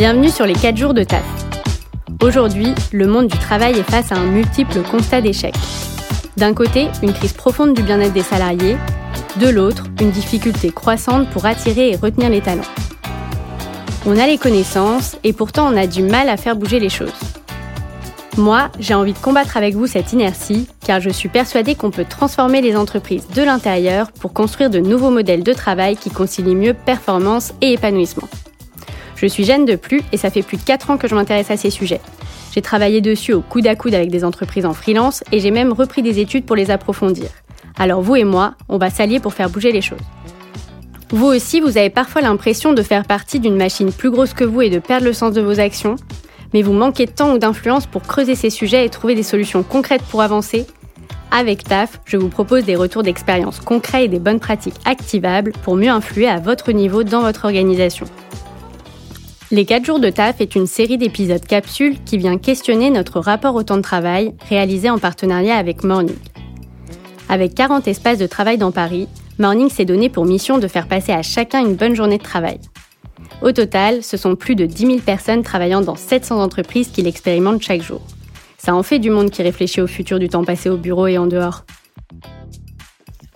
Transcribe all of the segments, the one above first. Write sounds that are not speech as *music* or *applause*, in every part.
Bienvenue sur les 4 jours de taf. Aujourd'hui, le monde du travail est face à un multiple constat d'échec. D'un côté, une crise profonde du bien-être des salariés, de l'autre, une difficulté croissante pour attirer et retenir les talents. On a les connaissances et pourtant on a du mal à faire bouger les choses. Moi, j'ai envie de combattre avec vous cette inertie car je suis persuadée qu'on peut transformer les entreprises de l'intérieur pour construire de nouveaux modèles de travail qui concilient mieux performance et épanouissement. Je suis Jeanne de Plus et ça fait plus de 4 ans que je m'intéresse à ces sujets. J'ai travaillé dessus au coude à coude avec des entreprises en freelance et j'ai même repris des études pour les approfondir. Alors vous et moi, on va s'allier pour faire bouger les choses. Vous aussi, vous avez parfois l'impression de faire partie d'une machine plus grosse que vous et de perdre le sens de vos actions, mais vous manquez de temps ou d'influence pour creuser ces sujets et trouver des solutions concrètes pour avancer. Avec TAF, je vous propose des retours d'expérience concrets et des bonnes pratiques activables pour mieux influer à votre niveau dans votre organisation. Les 4 jours de taf est une série d'épisodes capsules qui vient questionner notre rapport au temps de travail réalisé en partenariat avec Morning. Avec 40 espaces de travail dans Paris, Morning s'est donné pour mission de faire passer à chacun une bonne journée de travail. Au total, ce sont plus de 10 000 personnes travaillant dans 700 entreprises qui l'expérimentent chaque jour. Ça en fait du monde qui réfléchit au futur du temps passé au bureau et en dehors.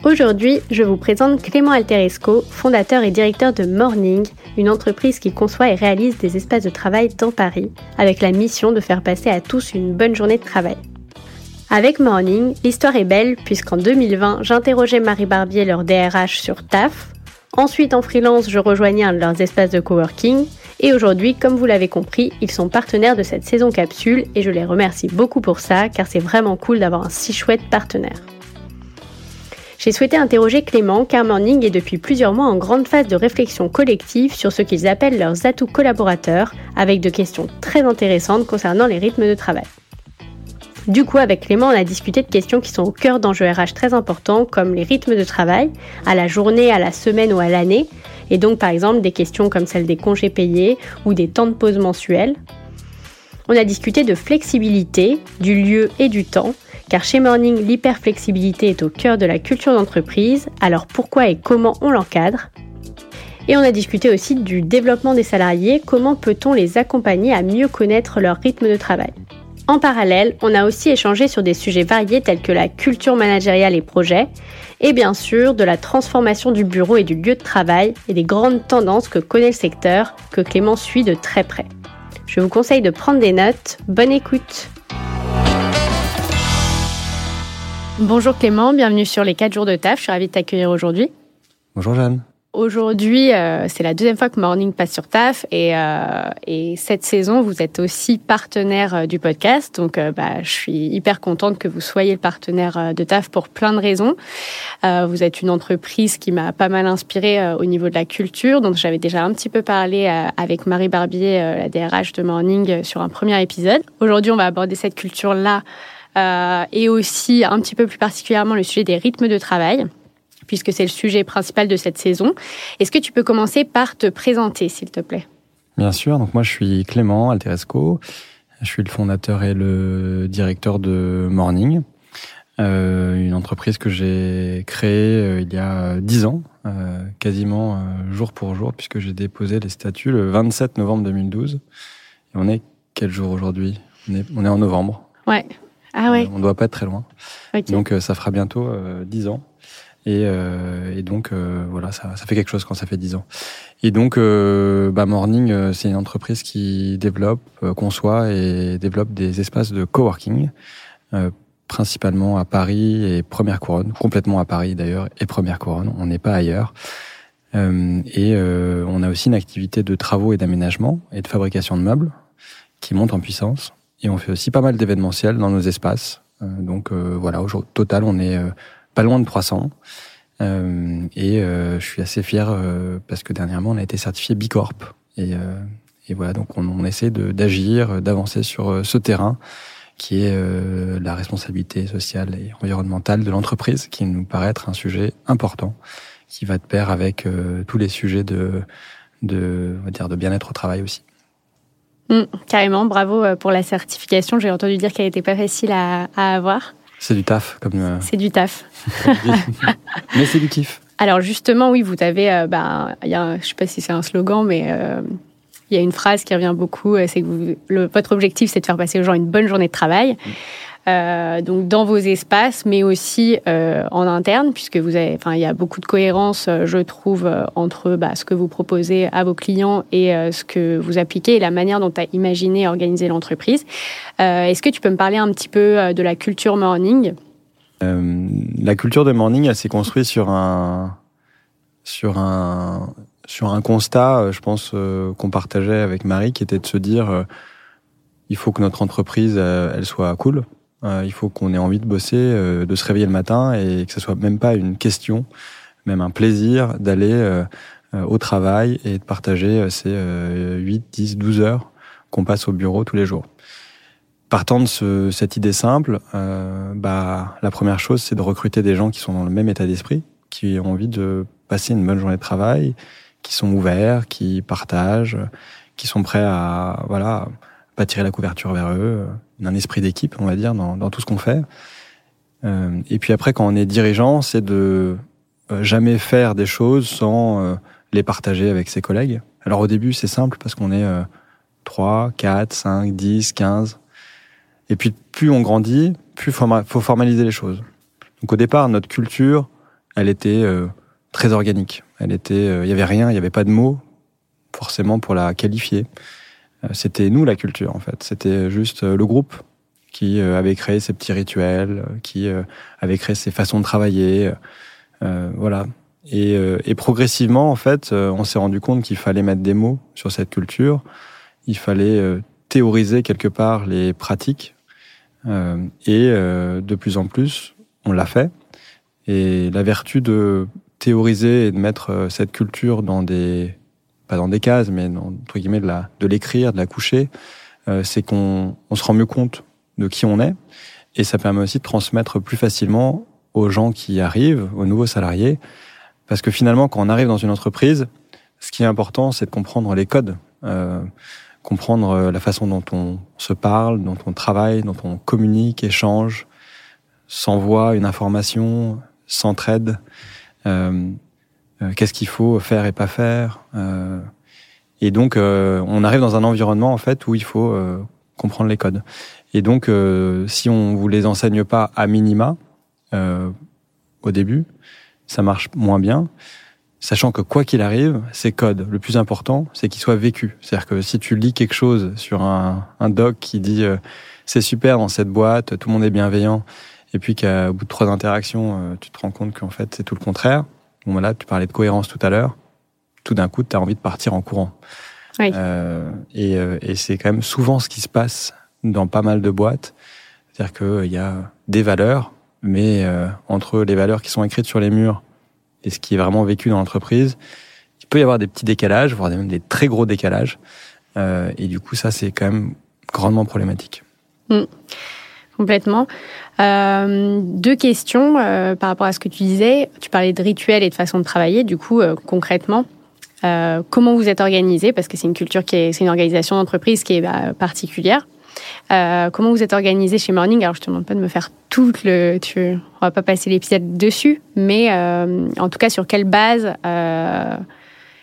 Aujourd'hui, je vous présente Clément Alteresco, fondateur et directeur de Morning, une entreprise qui conçoit et réalise des espaces de travail dans Paris, avec la mission de faire passer à tous une bonne journée de travail. Avec Morning, l'histoire est belle puisqu'en 2020, j'interrogeais Marie Barbier, leur DRH, sur TAF. Ensuite, en freelance, je rejoignais leurs espaces de coworking. Et aujourd'hui, comme vous l'avez compris, ils sont partenaires de cette saison capsule et je les remercie beaucoup pour ça car c'est vraiment cool d'avoir un si chouette partenaire. J'ai souhaité interroger Clément car Morning est depuis plusieurs mois en grande phase de réflexion collective sur ce qu'ils appellent leurs atouts collaborateurs, avec de questions très intéressantes concernant les rythmes de travail. Du coup, avec Clément, on a discuté de questions qui sont au cœur d'enjeux RH très importants, comme les rythmes de travail, à la journée, à la semaine ou à l'année, et donc par exemple des questions comme celles des congés payés ou des temps de pause mensuels. On a discuté de flexibilité, du lieu et du temps, car chez Morning, l'hyperflexibilité est au cœur de la culture d'entreprise, alors pourquoi et comment on l'encadre? Et on a discuté aussi du développement des salariés, comment peut-on les accompagner à mieux connaître leur rythme de travail? En parallèle, on a aussi échangé sur des sujets variés tels que la culture managériale et projets, et bien sûr de la transformation du bureau et du lieu de travail et des grandes tendances que connaît le secteur, que Clément suit de très près. Je vous conseille de prendre des notes. Bonne écoute Bonjour Clément, bienvenue sur les 4 jours de taf. Je suis ravie de t'accueillir aujourd'hui. Bonjour Jeanne. Aujourd'hui, euh, c'est la deuxième fois que Morning passe sur TAF et, euh, et cette saison, vous êtes aussi partenaire euh, du podcast. Donc, bah, je suis hyper contente que vous soyez le partenaire de TAF pour plein de raisons. vous êtes une entreprise qui m'a pas mal inspirée au niveau de la culture. Donc, j'avais déjà un petit peu parlé avec Marie Barbier, la DRH de Morning, sur un premier épisode. Aujourd'hui, on va aborder cette culture-là euh, et aussi un petit peu plus particulièrement le sujet des rythmes de travail puisque c'est le sujet principal de cette saison. Est-ce que tu peux commencer par te présenter, s'il te plaît? Bien sûr. Donc moi, je suis Clément Alteresco. Je suis le fondateur et le directeur de Morning, euh, une entreprise que j'ai créée euh, il y a dix ans, euh, quasiment euh, jour pour jour, puisque j'ai déposé les statuts le 27 novembre 2012. Et on est quel jour aujourd'hui? On est, on est en novembre. Ouais. Ah ouais. on ne doit pas être très loin. Donc euh, ça fera bientôt euh, 10 ans. Et, euh, et donc voilà, ça, ça, fait quelque chose quand ça fait 10 ans. Et donc bah, Morning, c'est une entreprise qui développe, conçoit et développe des espaces de coworking, principalement à Paris et Première Couronne, complètement à Paris d'ailleurs et Première Couronne. On n'est pas ailleurs. et on a aussi une activité de travaux et d'aménagement et de fabrication de meubles qui monte en puissance. Et on fait aussi pas mal d'événementiels dans nos espaces. Euh, donc euh, voilà, au total, on est euh, pas loin de 300. Euh, et euh, je suis assez fier euh, parce que dernièrement, on a été certifié Bicorp. Et, et voilà, donc on, on essaie d'agir, d'avancer sur ce terrain qui est la responsabilité sociale et environnementale de l'entreprise, qui nous paraît être un sujet important, qui va de pair avec tous les sujets de, de, on va dire, de bien-être au travail aussi. Mmh, carrément, bravo euh, pour la certification. J'ai entendu dire qu'elle n'était pas facile à, à avoir. C'est du taf, comme. Euh... C'est du taf. *laughs* mais c'est du kiff. Alors justement, oui, vous avez, euh, bah, y a, je sais pas si c'est un slogan, mais euh, il y a une phrase qui revient beaucoup, c'est que votre objectif, c'est de faire passer aux gens une bonne journée de travail. Mm. Euh, donc dans vos espaces, mais aussi euh, en interne, puisque vous avez, enfin, il y a beaucoup de cohérence, euh, je trouve, entre bah, ce que vous proposez à vos clients et ce que vous appliquez et la manière dont as imaginé et organisé l'entreprise. Est-ce que tu peux me parler un petit peu de la culture morning? La culture de morning, elle s'est construite sur un sur un sur un constat, je pense qu'on partageait avec Marie, qui était de se dire il faut que notre entreprise elle soit cool euh, il faut qu'on ait envie de bosser, euh, de se réveiller le matin et que ce soit même pas une question, même un plaisir d'aller euh, au travail et de partager ces 8, 10, 12 heures qu'on passe au bureau tous les jours. Partant de ce, cette idée simple, bah, la première chose, c'est de recruter des gens qui sont dans le même état d'esprit, qui ont envie de passer une bonne journée de travail, qui sont ouverts, qui partagent, qui sont prêts à voilà pas tirer la couverture vers eux, un esprit d'équipe, on va dire, dans, dans tout ce qu'on fait. Euh, et puis après, quand on est dirigeant, c'est de euh, jamais faire des choses sans euh, les partager avec ses collègues. Alors au début, c'est simple parce qu'on est 3, 4, 5, 10, 15. Et puis plus on grandit, plus faut formaliser les choses. Donc au départ, notre culture, elle était très organique. Elle était, il y avait rien, il y avait pas de mots forcément pour la qualifier. Euh, c'était nous la culture en fait. C'était juste euh, le groupe qui euh, avait créé ces petits rituels, qui avait créé ces façons de travailler, voilà. Et, et, progressivement, en fait, on s'est rendu compte qu'il fallait mettre des mots sur cette culture. Il fallait théoriser quelque part les pratiques. et de plus en plus, on l'a fait. Et la vertu de théoriser et de mettre cette culture dans des pas dans des cases, mais entre guillemets de la de l'écrire, de la coucher, euh, c'est qu'on on se rend mieux compte de qui on est et ça permet aussi de transmettre plus facilement aux gens qui arrivent, aux nouveaux salariés, parce que finalement quand on arrive dans une entreprise, ce qui est important, c'est de comprendre les codes, euh, comprendre euh, la façon dont on se parle, dont on travaille, dont on communique, échange, s'envoie une information, s'entraide. Euh, qu'est-ce qu'il faut faire et pas faire. Euh, et donc, euh, on arrive dans un environnement en fait où il faut comprendre les codes. Et donc, si on vous les enseigne pas à minima au début, ça marche moins bien sachant que quoi qu'il arrive, ces codes, le plus important, c'est qu'ils soient vécus. C'est-à-dire que si tu lis quelque chose sur un, un doc qui dit c'est super dans cette boîte, tout le monde est bienveillant, et puis qu'au bout de trois interactions, tu te rends compte qu'en fait c'est tout le contraire, Bon, voilà, tu parlais de cohérence tout à l'heure. Tout d'un coup, tu as envie de partir en courant. Oui. Euh, et, euh, et c'est quand même souvent ce qui se passe dans pas mal de boîtes. C'est-à-dire qu'il y a des valeurs, mais euh, entre les valeurs qui sont écrites sur les murs et ce qui est vraiment vécu dans l'entreprise, il peut y avoir des petits décalages, voire même des très gros décalages. Euh, et du coup, ça, c'est quand même grandement problématique. Mm. Complètement. Euh, deux questions euh, par rapport à ce que tu disais. Tu parlais de rituels et de façon de travailler. Du coup, euh, concrètement, euh, comment vous êtes organisé? Parce que c'est une culture qui est, c'est une organisation d'entreprise qui est bah, particulière. comment vous êtes organisé chez Morning? Alors, je te demande pas de me faire tout le. Tu, on va pas passer l'épisode dessus, mais en tout cas, sur quelle base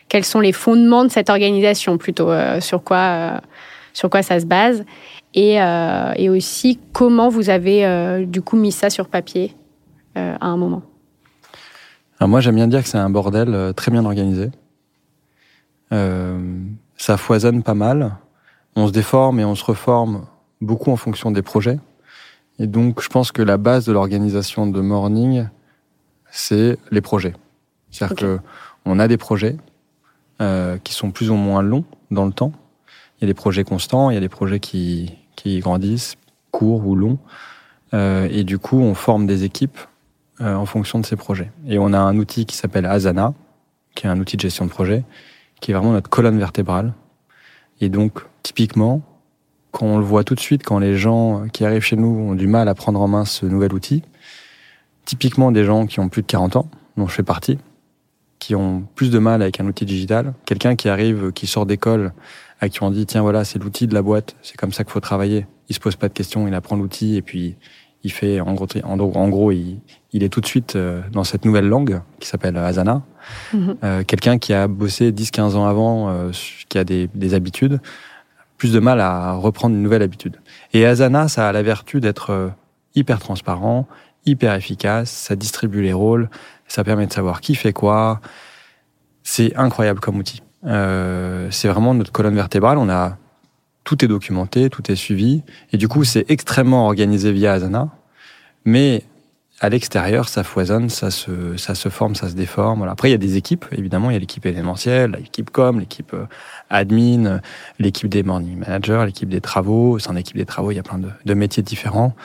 Quels sont les fondements de cette organisation? Plutôt Sur quoi sur quoi ça se base? Et, euh, et aussi comment vous avez euh, du coup mis ça sur papier euh, à un moment? Alors moi j'aime bien dire que c'est un bordel très bien organisé. ça foisonne pas mal. On se déforme et on se reforme beaucoup en fonction des projets. Et donc je pense que la base de l'organisation de Morning, c'est les projets. C'est-à-dire que on a des projets euh, qui sont plus ou moins longs dans le temps. Il y a des projets constants, il y a des projets qui, qui grandissent, courts ou longs. Euh, et du coup, on forme des équipes euh, en fonction de ces projets. Et on a un outil qui s'appelle Asana, qui est un outil de gestion de projet, qui est vraiment notre colonne vertébrale. Et donc, typiquement, quand on le voit tout de suite, quand les gens qui arrivent chez nous ont du mal à prendre en main ce nouvel outil, typiquement des gens qui ont plus de 40 ans, dont je fais partie, qui ont plus de mal avec un outil digital, quelqu'un qui arrive, qui sort d'école à qui on dit tiens voilà c'est l'outil de la boîte, c'est comme ça qu'il faut travailler. Il se pose pas de questions, il apprend l'outil et puis il fait en gros, en, gros, il, il, est tout de suite dans cette nouvelle langue qui s'appelle Asana. Mhm. Quelqu'un qui a bossé 10-15 ans avant, qui a des, des, habitudes, plus de mal à reprendre une nouvelle habitude. Et Asana, ça a la vertu d'être hyper transparent, hyper efficace, ça distribue les rôles, ça permet de savoir qui fait quoi. C'est incroyable comme outil. Euh, c'est vraiment notre colonne vertébrale. On a tout est documenté, tout est suivi, et du coup c'est extrêmement organisé via Asana. Mais à l'extérieur, ça foisonne, ça se, ça se forme, ça se déforme. Voilà. Après, il y a des équipes, évidemment. Il y a l'équipe événementielle, l'équipe com, l'équipe euh, admin, l'équipe des morning managers, l'équipe des travaux. Sans l'équipe des travaux, il y a plein de, de métiers différents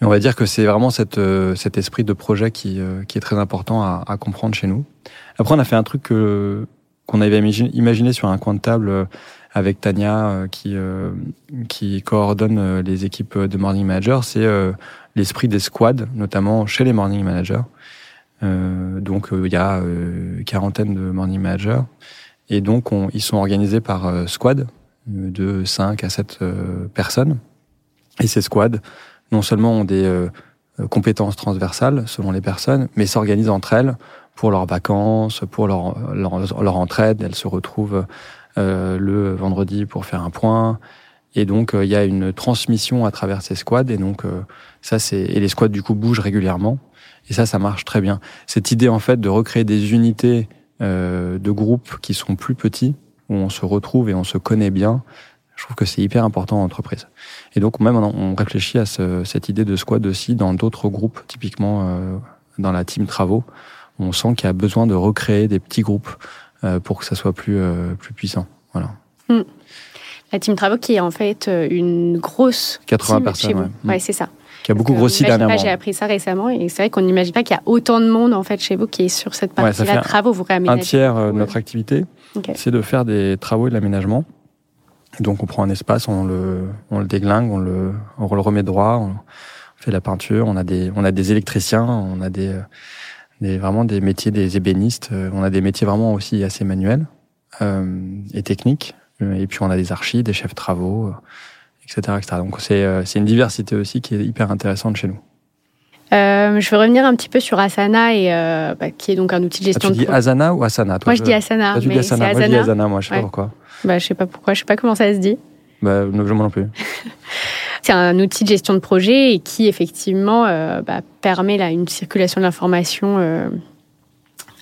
on va dire que c'est vraiment cette, euh, cet esprit de projet qui, qui est très important à, à, comprendre chez nous. Après, on a fait un truc que, qu'on avait imaginé sur un coin de table euh, avec Tania qui, qui coordonne les équipes de morning managers, c'est l'esprit des squads, notamment chez les morning managers. donc il y a quarantaine de morning managers et donc on, ils sont organisés par squad de 5 à 7 personnes. Et ces squads non seulement ont des euh, euh, compétences transversales selon les personnes, mais s'organisent entre elles pour leurs vacances, pour leur, leur, entraide. Elles se retrouvent euh, le vendredi pour faire un point. Et donc, il y a une transmission à travers ces squads. Et donc, ça, c'est et les squads du coup bougent régulièrement. Et ça, ça marche très bien. Cette idée en fait de recréer des unités de groupes qui sont plus petits, où on se retrouve et on se connaît bien, je trouve que c'est hyper important en entreprise. Et donc même on réfléchit à ce, cette idée de squad aussi dans d'autres groupes, typiquement euh, dans la team travaux. On sent qu'il y a besoin de recréer des petits groupes euh, pour que ça soit plus euh, plus puissant. Voilà. Hmm. La team travaux qui est en fait une grosse 80 personnes. Ouais, ouais c'est ça. Qui a beaucoup grossi dernièrement. J'ai appris ça récemment et c'est vrai qu'on n'imagine pas qu'il y a autant de monde en fait chez vous qui est sur cette partie-là travaux. Vous réaménagez. Un tiers de notre activité, c'est de faire des travaux et de l'aménagement. Donc on prend un espace, on le, on le déglingue, on le, on le remet droit, on fait la peinture, on a des, on a des électriciens, on a des, des vraiment des métiers des ébénistes, euh, on a des métiers vraiment aussi assez manuels euh, et techniques. Et puis on a des archis, des chefs de travaux, etc., etc. Donc c'est, euh, c'est une diversité aussi qui est hyper intéressante chez nous. Euh, je veux revenir un petit peu sur Asana, et, euh, bah, qui est donc un outil de gestion ah, tu dis Asana ou Asana toi, Moi, je, dis Asana. tu dis Asana. Moi, je dis Asana, moi, je sais pas pourquoi. Bah, je sais pas pourquoi, je sais pas comment ça se dit. Bah, moi non plus. *laughs* c'est un outil de gestion de projet et qui, effectivement, euh, bah, permet là, une circulation de l'information. Euh,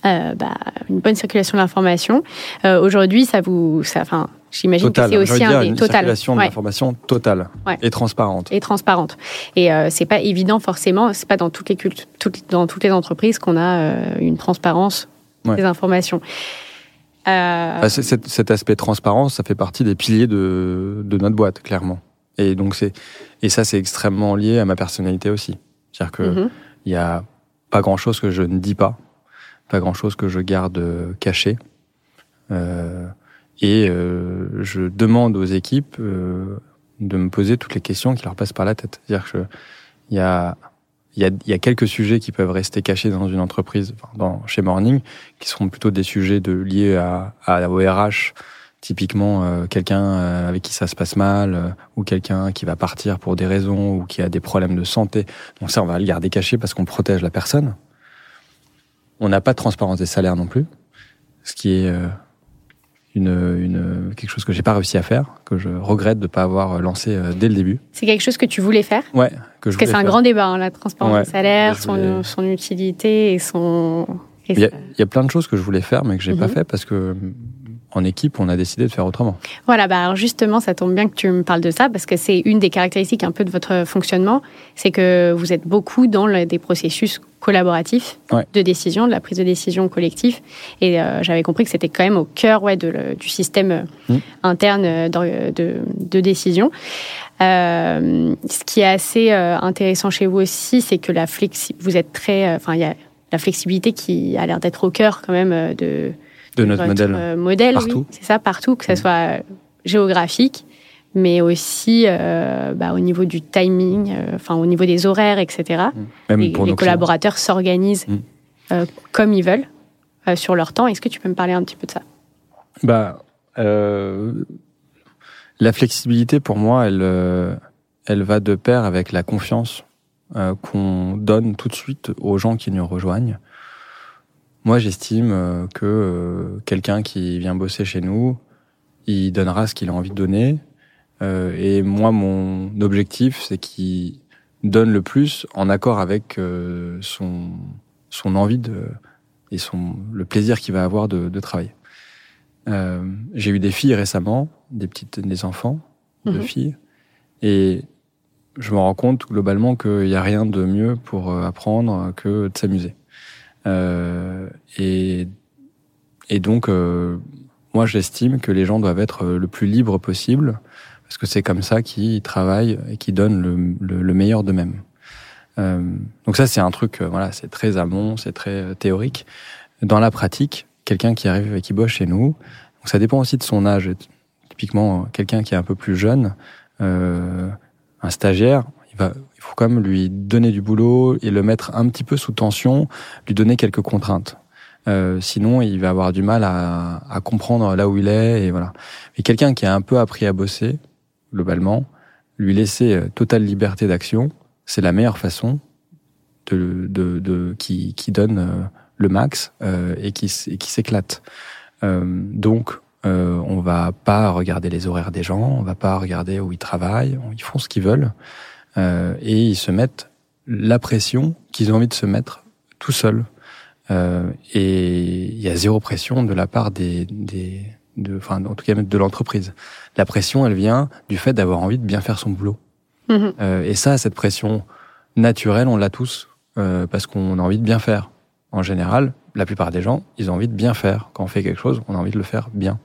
euh, bah, une bonne circulation de l'information. Euh, Aujourd'hui, ça vous, ça, enfin, j'imagine que c'est aussi un des une circulation de l'information totale et transparente. Et transparente. Et euh, c'est pas évident forcément. C'est pas dans toutes les cultes, toutes, dans toutes les entreprises qu'on a euh, une transparence des informations. Euh... Bah, cet, cet, aspect transparence, ça fait partie des piliers de, de notre boîte, clairement. Et donc c'est et ça c'est extrêmement lié à ma personnalité aussi. C'est-à-dire que mm-hmm. il y a pas grand chose que je ne dis pas, pas grand chose que je garde caché. Euh, et euh, je demande aux équipes euh, de me poser toutes les questions qui leur passent par la tête. C'est-à-dire que il y a il y, a, il y a quelques sujets qui peuvent rester cachés dans une entreprise, dans, chez Morning, qui seront plutôt des sujets de, liés à, à au RH, typiquement euh, quelqu'un euh, avec qui ça se passe mal, euh, ou quelqu'un qui va partir pour des raisons, ou qui a des problèmes de santé. Donc ça, on va le garder caché parce qu'on protège la personne. On n'a pas de transparence des salaires non plus, ce qui est une, une, quelque chose que j'ai pas réussi à faire, que je regrette de pas avoir lancé dès le début. C'est quelque chose que tu voulais faire? Ouais, que je Parce que c'est un grand débat, hein, la transparence des salaires, son, son, utilité et son. il, y a, il y, a, plein de choses que je voulais faire, mais que j'ai pas mhm. fait parce que en équipe, on a décidé de faire autrement. Voilà, bah alors justement, ça tombe bien que tu me parles de ça parce que c'est une des caractéristiques un peu de votre fonctionnement, c'est que vous êtes beaucoup dans des processus collaboratifs de décision, de la prise de décision collective. Et euh, j'avais compris que c'était quand même au cœur ouais, de, du système euh, mmh. interne euh, de, de, de décision. Euh, ce qui est assez intéressant chez vous aussi, c'est que la flexi vous êtes très, enfin, il y a la flexibilité qui a l'air d'être au cœur quand même de de notre modèle. Euh, modèle, partout. c'est ça, partout, que ce soit euh, géographique, mais aussi euh, bah, au niveau du timing, enfin au niveau des horaires, etc. Mmh. Les, pour les collaborateurs s'organisent mmh. comme ils veulent sur leur temps. Est-ce que tu peux me parler un petit peu de ça? Bah, la flexibilité pour moi, elle, elle va de pair avec la confiance qu'on donne tout de suite aux gens qui nous rejoignent. Moi, j'estime que quelqu'un qui vient bosser chez nous, il donnera ce qu'il a envie de donner. et moi, mon objectif, c'est qu'il donne le plus en accord avec son, son envie de, et son, le plaisir qu'il va avoir de, de travailler. Euh, j'ai eu des filles récemment, des petites, des enfants, de mhm. filles, et je me rends compte globalement qu'il n'y a rien de mieux pour euh, apprendre que de s'amuser. Euh, et, et donc, euh, moi, j'estime que les gens doivent être le plus libres possible, parce que c'est comme ça qu'ils travaillent et qu'ils donnent le, le, le meilleur d'eux-mêmes. Euh, donc ça, c'est un truc, euh, voilà, c'est très amont, c'est très euh, théorique. Dans la pratique, quelqu'un qui arrive et qui bosse chez nous, donc ça dépend aussi de son âge. Typiquement, quelqu'un qui est un peu plus jeune, euh, un stagiaire, il va, il faut quand même lui donner du boulot et le mettre un petit peu sous tension, lui donner quelques contraintes. Euh, sinon, il va avoir du mal à, à, comprendre là où il est et voilà. Mais quelqu'un qui a un peu appris à bosser, globalement, lui laisser totale liberté d'action, c'est la meilleure façon de, de, de qui, qui donne euh, le max euh, et qui, qui s'éclate. Euh, donc, euh, on va pas regarder les horaires des gens, on va pas regarder où ils travaillent, ils font ce qu'ils veulent euh, et ils se mettent la pression qu'ils ont envie de se mettre tout seuls. Euh, et il y a zéro pression de la part des, des de, enfin, en tout cas de l'entreprise. La pression, elle vient du fait d'avoir envie de bien faire son boulot. Mhm. Euh, et ça, cette pression naturelle, on l'a tous euh, parce qu'on a envie de bien faire. En général, la plupart des gens, ils ont envie de bien faire. Quand on fait quelque chose, on a envie de le faire bien.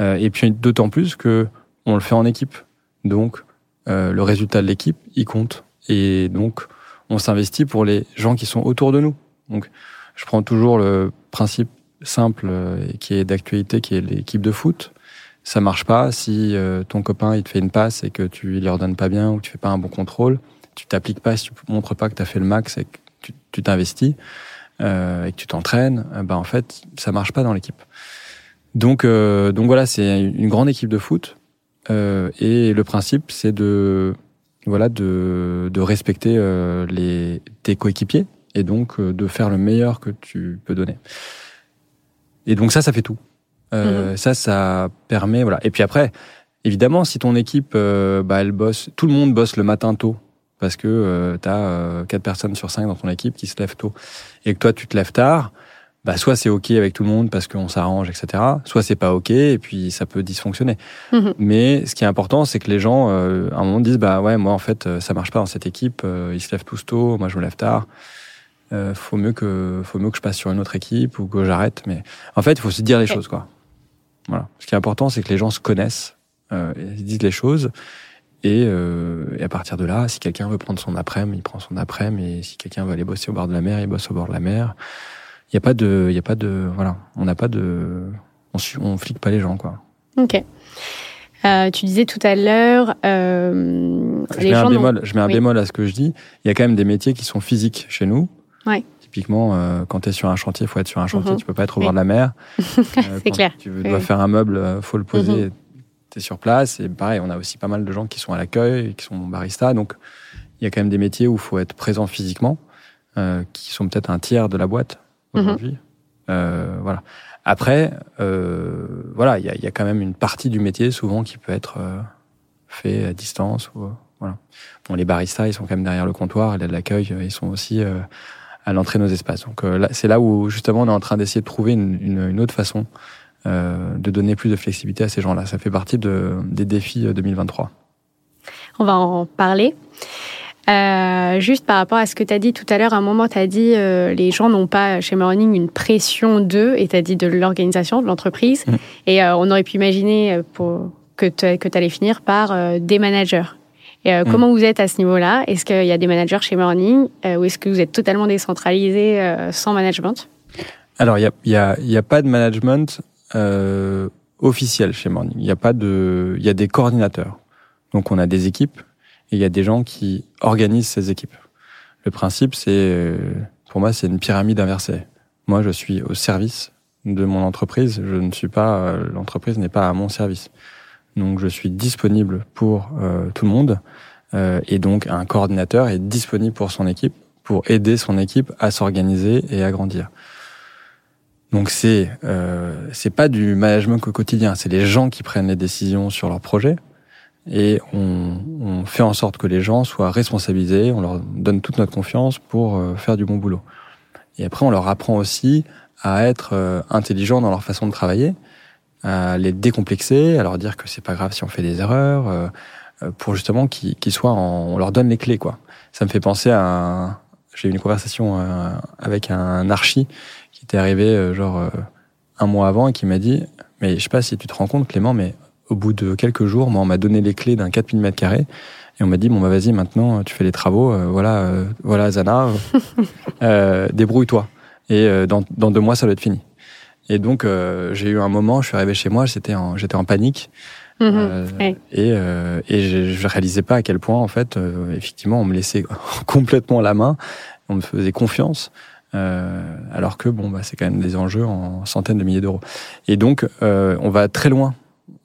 Euh, et puis d'autant plus que on le fait en équipe. Donc le résultat de l'équipe, il compte. Et donc on s'investit pour les gens qui sont autour de nous. Donc je prends toujours le principe simple qui est d'actualité, qui est l'équipe de foot ça marche pas. Si euh, ton copain il te fait une passe et que tu lui redonnes pas bien ou que tu fais pas un bon contrôle, tu t'appliques pas, si tu montres pas que tu as fait le max et que tu t'investis euh, et que tu t'entraînes, euh, bah en fait ça marche pas dans l'équipe. Donc euh, donc voilà, c'est une grande équipe de foot et le principe c'est de voilà de de respecter les tes coéquipiers et donc de faire le meilleur que tu peux donner. Et donc ça, ça fait tout. Euh, mhm. Ça, ça permet, voilà. Et puis après, évidemment, si ton équipe, euh, bah, elle bosse, tout le monde bosse le matin tôt, parce que euh, tu as euh, quatre personnes sur cinq dans ton équipe qui se lèvent tôt, et que toi, tu te lèves tard, bah, soit c'est ok avec tout le monde parce qu'on s'arrange, etc. Soit c'est pas ok et puis ça peut dysfonctionner. Mhm. Mais ce qui est important, c'est que les gens, euh, à un moment, disent bah ouais, moi en fait, ça marche pas dans cette équipe. ils se lèvent tous tôt, moi je me lève tard. Euh, faut mieux que faut mieux que je passe sur une autre équipe ou que j'arrête. Mais en fait, il faut se dire les choses quoi. Voilà. Ce qui est important, c'est que les gens se connaissent, euh, ils disent les choses. Et, euh, et, à partir de là, si quelqu'un veut prendre son après-midi, il prend son après-midi. Et si quelqu'un veut aller bosser au bord de la mer, il bosse au bord de la mer. Il n'y a pas de, il y a pas de, voilà, on n'a pas de, on, on flique pas les gens, quoi. Ok. Euh, tu disais tout à l'heure, euh, je, mets un bémol, je mets un bémol à ce que je dis. Il y a quand même des métiers qui sont physiques chez nous. Ouais. Typiquement, euh, quand tu es sur un chantier, il faut être sur un chantier, mhm. tu peux pas être au bord de la mer. *laughs* Euh, c'est clair. Tu dois faire un meuble, euh, faut le poser, mhm. tu es sur place. Et pareil, on a aussi pas mal de gens qui sont à l'accueil, qui sont baristas. Donc, il y a quand même des métiers où il faut être présent physiquement, euh, qui sont peut-être un tiers de la boîte mhm. aujourd'hui. Euh, voilà. Après, euh, voilà, il y a, y a, quand même une partie du métier souvent qui peut être fait à distance. Ou, voilà. Bon, les baristas, ils sont quand même derrière le comptoir. Et de l'accueil, ils sont aussi à l'entrée de nos espaces. Donc euh, c'est là où justement on est en train d'essayer de trouver une, une, une autre façon euh, de donner plus de flexibilité à ces gens-là. Ça fait partie de, des défis 2023. Euh, on va en parler. Euh, juste par rapport à ce que tu as dit tout à l'heure, à un moment, tu as dit euh, les gens n'ont pas chez Morning une pression d'eux, et tu as dit de l'organisation, de l'entreprise. Mmh. Et euh, on aurait pu imaginer pour, que tu allais finir par des managers. Et, euh, mm. Comment vous êtes à ce niveau-là? Est-ce qu'il y a des managers chez Morning euh, ou est-ce que vous êtes totalement décentralisé euh, sans management? Alors, il n'y a, y a, y a, pas de management euh, officiel chez Morning. Il y a pas de, il y a des coordinateurs. Donc, on a des équipes il y a des gens qui organisent ces équipes. Le principe, c'est, pour moi, c'est une pyramide inversée. Moi, je suis au service de mon entreprise. Je ne suis pas, l'entreprise n'est pas à mon service. Donc je suis disponible pour euh, tout le monde. et donc un coordinateur est disponible pour son équipe, pour aider son équipe à s'organiser et à grandir. Donc c'est euh, c'est pas du management au quotidien, c'est les gens qui prennent les décisions sur leur projet et on, on, fait en sorte que les gens soient responsabilisés, on leur donne toute notre confiance pour euh, faire du bon boulot. Et après on leur apprend aussi à être euh, intelligents dans leur façon de travailler, à les décomplexer, à leur dire que c'est pas grave si on fait des erreurs, euh, pour justement qu'ils soient en, on leur donne les clés quoi. Ça me fait penser à j'ai eu une conversation avec un archi qui était arrivé genre un mois avant et qui m'a dit mais je sais pas si tu te rends compte Clément mais au bout de quelques jours moi on m'a donné les clés d'un 4000 mètres carrés et on m'a dit bon bah vas-y maintenant tu fais les travaux euh, voilà voilà Zana *laughs* débrouille-toi et dans, dans deux mois ça va être fini et donc j'ai eu un moment je suis arrivé chez moi j'étais en j'étais en panique mm-hmm. et, et je, je, réalisais pas à quel point en fait effectivement on me laissait *laughs* complètement la main on me faisait confiance euh, alors que bon, bah, c'est quand même des enjeux en centaines de milliers d'euros. Et donc, euh, on va très loin.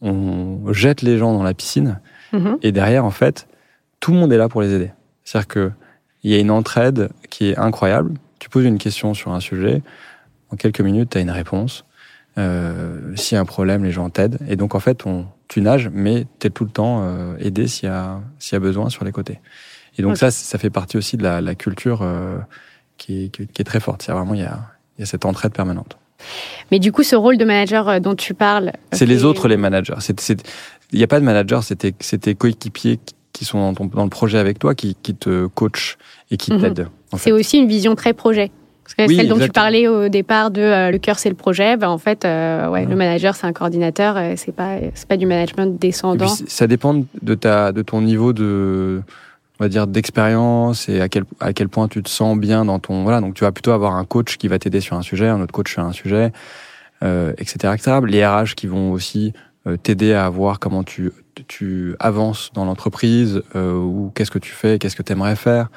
On jette les gens dans la piscine, mhm. et derrière, en fait, tout le monde est là pour les aider. C'est-à-dire que il y a une entraide qui est incroyable. Tu poses une question sur un sujet, en quelques minutes, tu as une réponse. Euh, s'il y a un problème, les gens t'aident. Et donc, en fait, on, tu nages, mais tu es tout le temps euh, aidé s'il y, a, s'il y a besoin sur les côtés. Et donc, ça, ça fait partie aussi de la, la culture euh, qui est, qui est très forte. C'est vraiment il y a, il y a cette entraide permanente. Mais du coup, ce rôle de manager euh, dont tu parles, c'est les autres les managers. Il n'y a pas de manager, c'était tes coéquipiers qui sont dans, dans, le projet avec toi, qui, qui te coachent et qui mhm. t'aident. C'est aussi une vision très projet. Parce que celle dont tu parlais au départ de euh, le cœur c'est le projet, ben en fait, euh, ouais, le manager c'est un coordinateur, c'est pas c'est pas du management descendant. ça dépend de ta de ton niveau de on va dire d'expérience et à quel à quel point tu te sens bien dans ton voilà. Donc tu vas plutôt avoir un coach qui va t'aider sur un sujet un autre coach sur un sujet euh, etc etc les RH qui vont aussi euh, t'aider à voir comment tu tu avances dans l'entreprise euh, ou qu'est-ce que tu fais qu'est-ce que tu aimerais faire.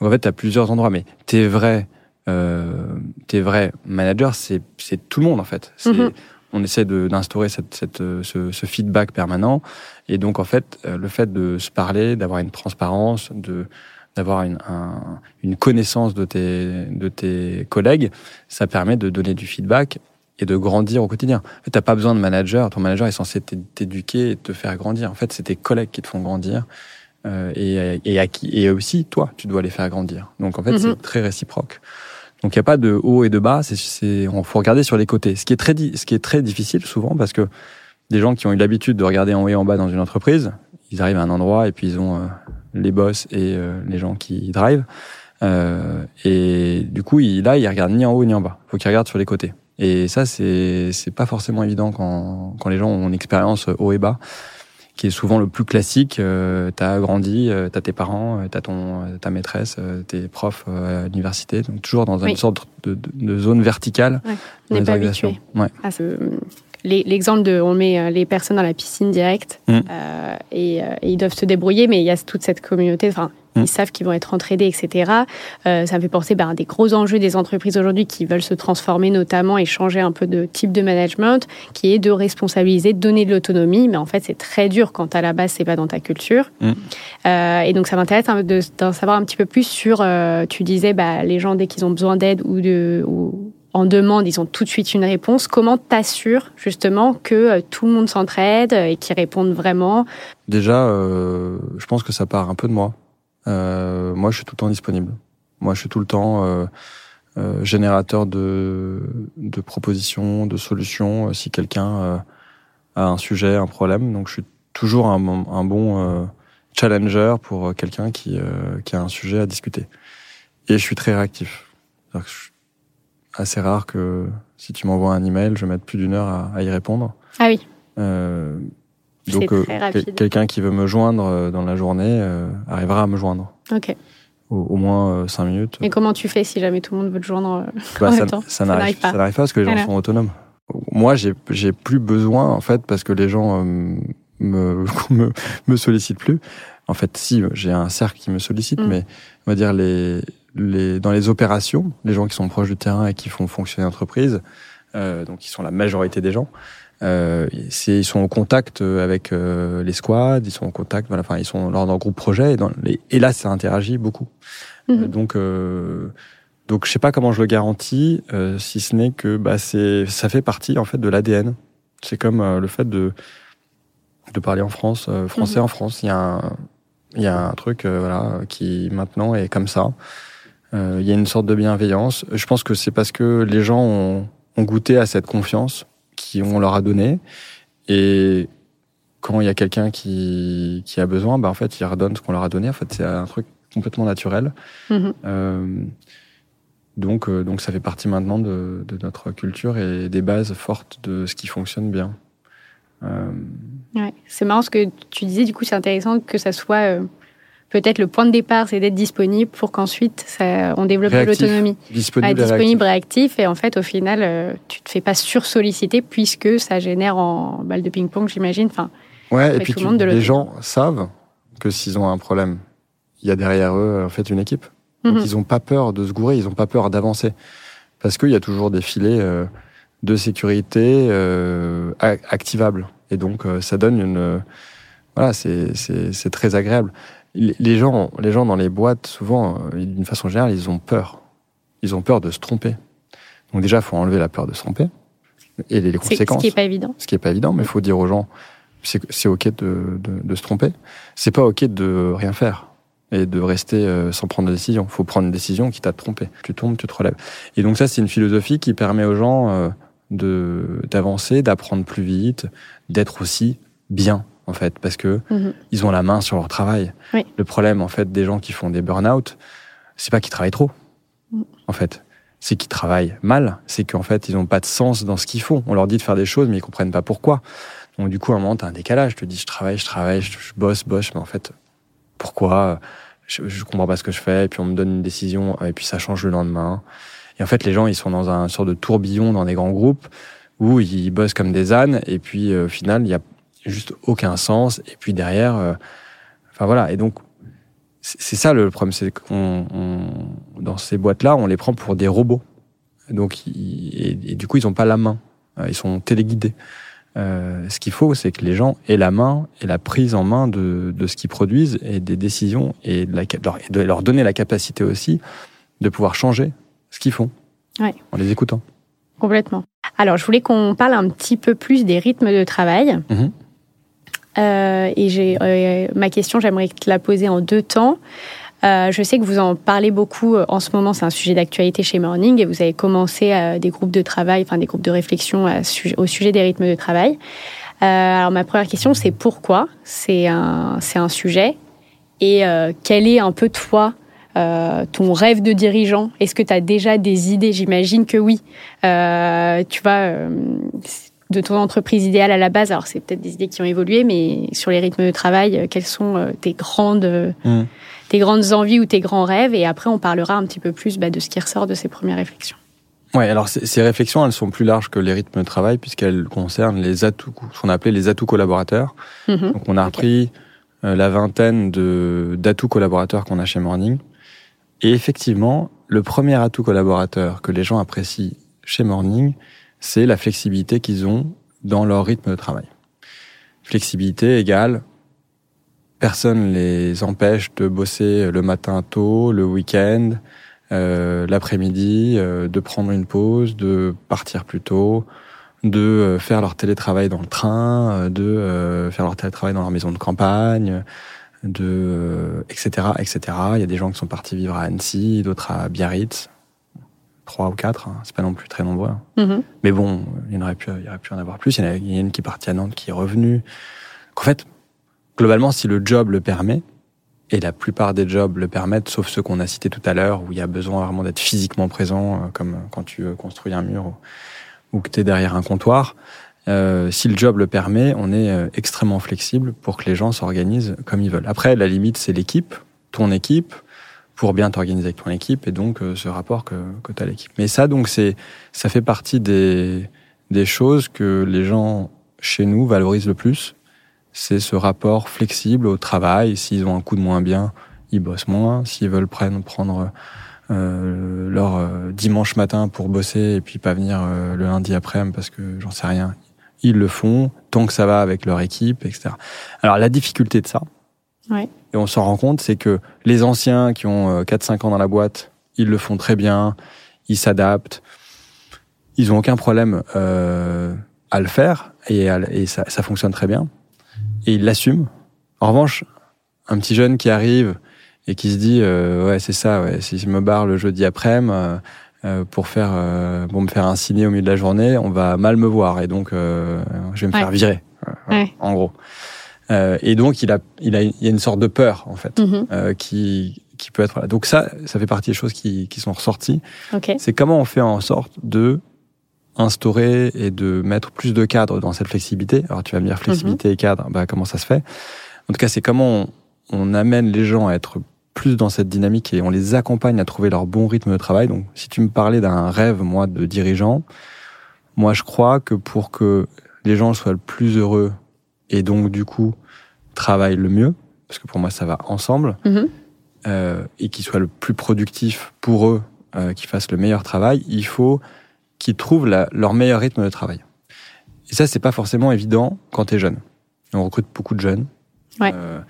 Donc en fait tu as plusieurs endroits mais tes vrais euh, tes vrais managers c'est c'est tout le monde en fait. C'est mm-hmm. on essaie d'instaurer cette, cette, ce, ce, feedback permanent. Et donc, en fait, euh, le fait de se parler, d'avoir une transparence, de d'avoir une, un, une connaissance de tes, de tes collègues, ça permet de donner du feedback et de grandir au quotidien. En fait, t'as pas besoin de manager. Ton manager est censé t'éduquer et te faire grandir. En fait, c'est tes collègues qui te font grandir. Euh, et, et, à qui, et aussi, toi, tu dois les faire grandir. Donc, en fait, c'est mm-hmm. très réciproque. Donc il n'y a pas de haut et de bas, c'est on faut regarder sur les côtés. Ce qui est très ce qui est très difficile souvent parce que des gens qui ont eu l'habitude de regarder en haut et en bas dans une entreprise, ils arrivent à un endroit et puis ils ont euh, les boss et euh, les gens qui drivent. Euh, et du coup, il, là, ils regardent ni en haut ni en bas. Faut qu'ils regardent sur les côtés. Et ça, c'est c'est pas forcément évident quand quand les gens ont une expérience haut et bas qui est souvent le plus classique. Euh, t'as grandi, euh, t'as tes parents, euh, t'as ton, euh, ta maîtresse, tes profs à l'université, donc toujours dans une sorte de, de, zone verticale. Ouais. On n'est pas habitué. Ouais. L'exemple de on met les personnes dans la piscine directe mmh. euh, et, et, ils doivent se débrouiller, mais il y a toute cette communauté. Enfin, ils mm. savent qu'ils vont être entraînés, etc. Euh, ça me fait penser ben, à des gros enjeux des entreprises aujourd'hui qui veulent se transformer notamment et changer un peu de type de management, qui est de responsabiliser, de donner de l'autonomie. Mais en fait, c'est très dur quand à la base, c'est pas dans ta culture. Mm. Euh, et donc, ça m'intéresse d'en savoir un petit peu plus sur, euh, tu disais, bah, les gens, dès qu'ils ont besoin d'aide ou de... Ou, en demande, ils ont tout de suite une réponse. Comment t'assures justement que euh, tout le monde s'entraide et qu'ils répondent vraiment? Déjà, euh, je pense que ça part un peu de moi. Euh, moi, je suis tout le temps disponible. Moi, je suis tout le temps euh, euh, générateur de, de propositions, de solutions. Si quelqu'un a un sujet, un problème, donc je suis toujours un, un bon challenger pour quelqu'un qui, qui a un sujet à discuter. Et je suis très réactif. Assez rare que si tu m'envoies un email, je mette plus d'une heure à, à, y répondre. Ah oui. Euh, donc euh, quelqu'un qui veut me joindre euh, dans la journée euh, arrivera à me joindre. Ok. Au, moins cinq minutes. Et comment tu fais si jamais tout le monde veut te joindre bah, ça, temps ça n'arrive pas. Ça n'arrive pas parce que les gens sont autonomes. Moi, j'ai j'ai plus besoin en fait parce que les gens me, *laughs* me me sollicitent plus. En fait, si j'ai un cercle qui me sollicite, mm. mais on va dire les les dans les opérations, les gens qui sont proches du terrain et qui font fonctionner l'entreprise, euh, donc qui sont la majorité des gens. euh, ils sont en contact avec euh, les squads, ils sont en contact, voilà, enfin, ils sont lors d'un groupe projet, et, dans les, et là, ça interagit beaucoup. Euh, donc, euh, donc, je sais pas comment je le garantis, euh, si ce n'est que bah, c'est, ça fait partie en fait de l'ADN. C'est comme le fait de de parler en France, français mhm. en France. Il y a un, il y a un truc, voilà, qui maintenant est comme ça. Il y a une sorte de bienveillance. Je pense que c'est parce que les gens ont, ont goûté à cette confiance qu'on leur a donné. Et quand il y a quelqu'un qui, qui a besoin, bah en fait, ils redonnent ce qu'on leur a donné. En fait, c'est un truc complètement naturel. Mm-hmm. Euh, donc, euh, donc, ça fait partie maintenant de, de, notre culture et des bases fortes de ce qui fonctionne bien. Euh... Ouais, c'est marrant ce que tu disais. Du coup, c'est intéressant que ça soit euh, peut-être le point de départ, c'est d'être disponible pour qu'ensuite ça, on développe de l'autonomie. Disponible, disponible, réactif. Et en fait, au final, euh, tu te fais pas sursolliciter puisque ça génère en balle de ping-pong, j'imagine. Enfin, ouais, et puis les gens savent que s'ils ont un problème, il y a derrière eux en fait une équipe. Donc mhm. ils n'ont pas peur de se gourer, ils n'ont pas peur d'avancer. Parce qu'il y a toujours des filets euh, de sécurité euh, activables. Et donc ça donne une... voilà, c'est très agréable les gens, les gens dans les boîtes, souvent, euh, d'une façon générale, ils ont peur. Ils ont peur de se tromper. Donc déjà, il faut enlever la peur de se tromper et les, conséquences. Ce qui n'est pas évident. Ce qui n'est pas évident, mais il faut dire aux gens, c'est ok de, de, de, se tromper. C'est pas ok de rien faire et de rester euh, sans prendre de décision. Il faut prendre une décision qui t'a trompé. Tu tombes, tu te relèves. Et donc ça, c'est une philosophie qui permet aux gens euh, de d'avancer, d'apprendre plus vite, d'être aussi bien en fait, parce que mhm. ils ont la main sur leur travail. Le problème, en fait, des gens qui font des burn-out, c'est pas qu'ils travaillent trop, mm. en fait. C'est qu'ils travaillent mal. C'est qu'en fait, ils n'ont pas de sens dans ce qu'ils font. On leur dit de faire des choses, mais ils comprennent pas pourquoi. Donc, du coup, à un moment, t'as un décalage. Je te dis, je travaille, je travaille, je, bosse, bosse, mais en fait, pourquoi? Je, je comprends pas ce que je fais. Et puis, on me donne une décision, et puis ça change le lendemain. Et en fait, les gens, ils sont dans un sort de tourbillon dans des grands groupes où ils bossent comme des ânes. Et puis, euh, au final, il y a juste aucun sens. Et puis derrière, euh, enfin voilà. Et donc, c'est ça le problème, c'est qu'on dans ces boîtes-là, on les prend pour des robots. Donc, et, du coup, ils n'ont pas la main. Euh, ils sont téléguidés. Euh, ce qu'il faut, c'est que les gens aient la main et la prise en main de, de ce qu'ils produisent et des décisions et de, leur donner la capacité aussi de pouvoir changer ce qu'ils font ouais. en les écoutant. Complètement. Alors, je voulais qu'on parle un petit peu plus des rythmes de travail. Mmh. Euh, et j'ai euh, ma question, j'aimerais te la poser en deux temps. Euh, je sais que vous en parlez beaucoup en ce moment, c'est un sujet d'actualité chez Morning et vous avez commencé des groupes de travail, enfin des groupes de réflexion au sujet des rythmes de travail. alors ma première question, c'est pourquoi? C'est un, c'est un sujet et quel est un peu toi ton rêve de dirigeant Est-ce que tu as déjà des idées? J'imagine que oui. tu vois, de ton entreprise idéale à la base Alors, c'est peut-être des idées qui ont évolué, mais sur les rythmes de travail, euh, quelles sont euh, tes grandes, euh, mmh. tes grandes envies ou tes grands rêves? Et après, on parlera un petit peu plus bah, de ce qui ressort de ces premières réflexions. Ouais, alors ces réflexions, elles sont plus larges que les rythmes de travail puisqu'elles concernent les atouts, ce qu'on appelait les atouts collaborateurs. Mmh. Donc, on a repris la vingtaine de d'atouts collaborateurs qu'on a chez Morning. Et effectivement, le premier atout collaborateur que les gens apprécient chez Morning, c'est la flexibilité qu'ils ont dans leur rythme de travail. Flexibilité égale personne les empêche de bosser le matin tôt, le week-end, euh, l'après-midi, euh, de prendre une pause, de partir plus tôt, de euh, faire leur télétravail dans le train, de faire leur télétravail dans leur maison de campagne, de etc etc. Il y a des gens qui sont partis vivre à Annecy, d'autres à Biarritz, trois ou quatre, hein. c'est pas non plus très nombreux. Hein. Mm-hmm. Mais bon, il y, aurait pu, il y aurait pu en avoir plus. Il y en a, une qui est partie à Nantes, qui est revenue. en fait, globalement, si le job le permet, et la plupart des jobs le permettent, sauf ceux qu'on a cités tout à l'heure, où il y a besoin vraiment d'être physiquement présent, euh, comme quand tu construis un mur ou, que tu es derrière un comptoir. Euh, si le job le permet, on est euh, extrêmement flexible pour que les gens s'organisent comme ils veulent. Après, la limite, c'est l'équipe, ton équipe, pour bien t'organiser avec ton équipe et donc euh, ce rapport que, que tu as à l'équipe. Mais ça, donc, c'est, ça fait partie des, des choses que les gens chez nous valorisent le plus. C'est ce rapport flexible au travail. S'ils ont un coup de moins bien, ils bossent moins. S'ils veulent prendre, prendre euh, leur euh, dimanche matin pour bosser et puis pas venir euh, le lundi après parce que j'en sais rien, ils le font tant que ça va avec leur équipe, etc. Alors la difficulté de ça, ouais. et on s'en rend compte, c'est que les anciens qui ont 4-5 euh, ans dans la boîte, ils le font très bien, ils s'adaptent, ils ont aucun problème euh, à le faire et, et ça, ça, fonctionne très bien et ils l'assument. En revanche, un petit jeune qui arrive et qui se dit euh, ouais c'est ça, ouais, si je me barre le jeudi après-midi euh pour faire euh, pour me faire un ciné au milieu de la journée, on va mal me voir et donc euh, je vais me faire virer. Ouais. En gros. et donc il a il a il y a une sorte de peur en fait mm-hmm. qui qui peut être là. Donc ça ça fait partie des choses qui qui sont ressorties. Okay. C'est comment on fait en sorte de instaurer et de mettre plus de cadre dans cette flexibilité. Alors tu vas me dire flexibilité et cadre, bah comment ça se fait? En tout cas, c'est comment on, amène les gens à être plus dans cette dynamique et on les accompagne à trouver leur bon rythme de travail. Donc si tu me parlais d'un rêve moi de dirigeant, moi je crois que pour que les gens soient le plus heureux et donc du coup travaillent le mieux, parce que pour moi ça va ensemble, mm-hmm. euh, et qu'ils soient le plus productifs pour eux, euh, qu'ils fassent le meilleur travail, il faut qui trouvent leur meilleur rythme de travail. Et ça, c'est pas forcément évident quand tu es jeune. On recrute beaucoup de jeunes. Ouais. Euh,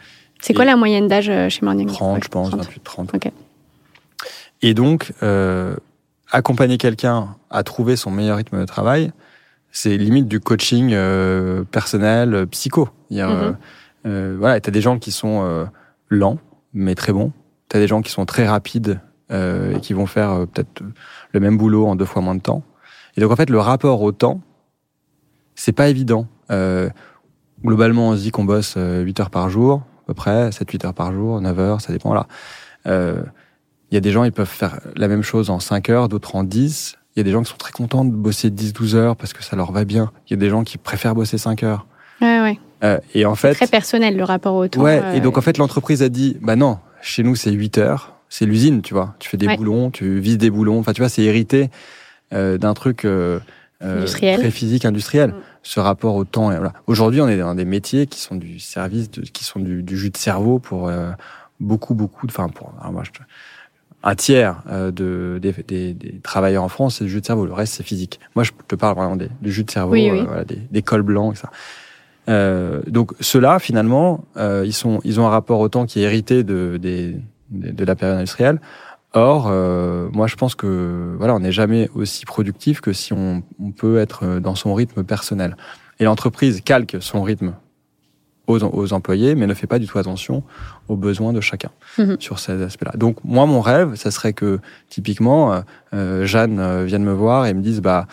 c'est quoi la moyenne d'âge euh, chez Morning 30, je pense, 28, 30. Et donc, euh, accompagner quelqu'un à trouver son meilleur rythme de travail, c'est limite du coaching euh, personnel, psycho. Il y a, mm-hmm. euh, voilà, t'as des gens qui sont lents, mais très bons. T'as des gens qui sont très rapides et qui vont faire peut-être le même boulot en deux fois moins de temps. Et donc en fait, le rapport au temps, c'est pas évident. Euh, globalement, on se dit qu'on bosse 8 euh, heures par jour, à peu près, 7-8 heures par jour, 9 heures, ça dépend là. Euh, il y a des gens, ils peuvent faire la même chose en 5 heures, d'autres en 10. Il y a des gens qui sont très contents de bosser 10-12 heures parce que ça leur va bien. Il y a des gens qui préfèrent bosser 5 heures. Ouais, ouais. Euh, et en fait. Très personnel le rapport au temps. Ouais, et donc en fait, l'entreprise a dit, bah non, chez nous c'est 8 heures, c'est l'usine, tu vois. Tu fais des boulons, tu vises des boulons. Enfin, tu vois, c'est hérité euh, d'un truc euh, euh, très physique, industriel. Mm. Ce rapport au temps. Voilà. Aujourd'hui, on est dans des métiers qui sont du service, de, qui sont du, du, jus de cerveau pour beaucoup, beaucoup. Enfin, pour moi, je, un tiers de, des, des, des, travailleurs en France, c'est du jus de cerveau. Le reste, c'est physique. Moi, je te parle vraiment des, du jus de cerveau, Voilà, des, des, cols blancs. Euh, donc ceux-là, finalement, euh, ils sont, ils ont un rapport au temps qui est hérité de, de la période industrielle. Or, euh, moi, je pense que voilà, on n'est jamais aussi productif que si on, on, peut être dans son rythme personnel. Et l'entreprise calque son rythme aux, aux, employés, mais ne fait pas du tout attention aux besoins de chacun mhm. sur ces aspects-là. Donc, moi, mon rêve, ça serait que typiquement, euh, euh Jeanne euh, vienne me voir et me dise, bah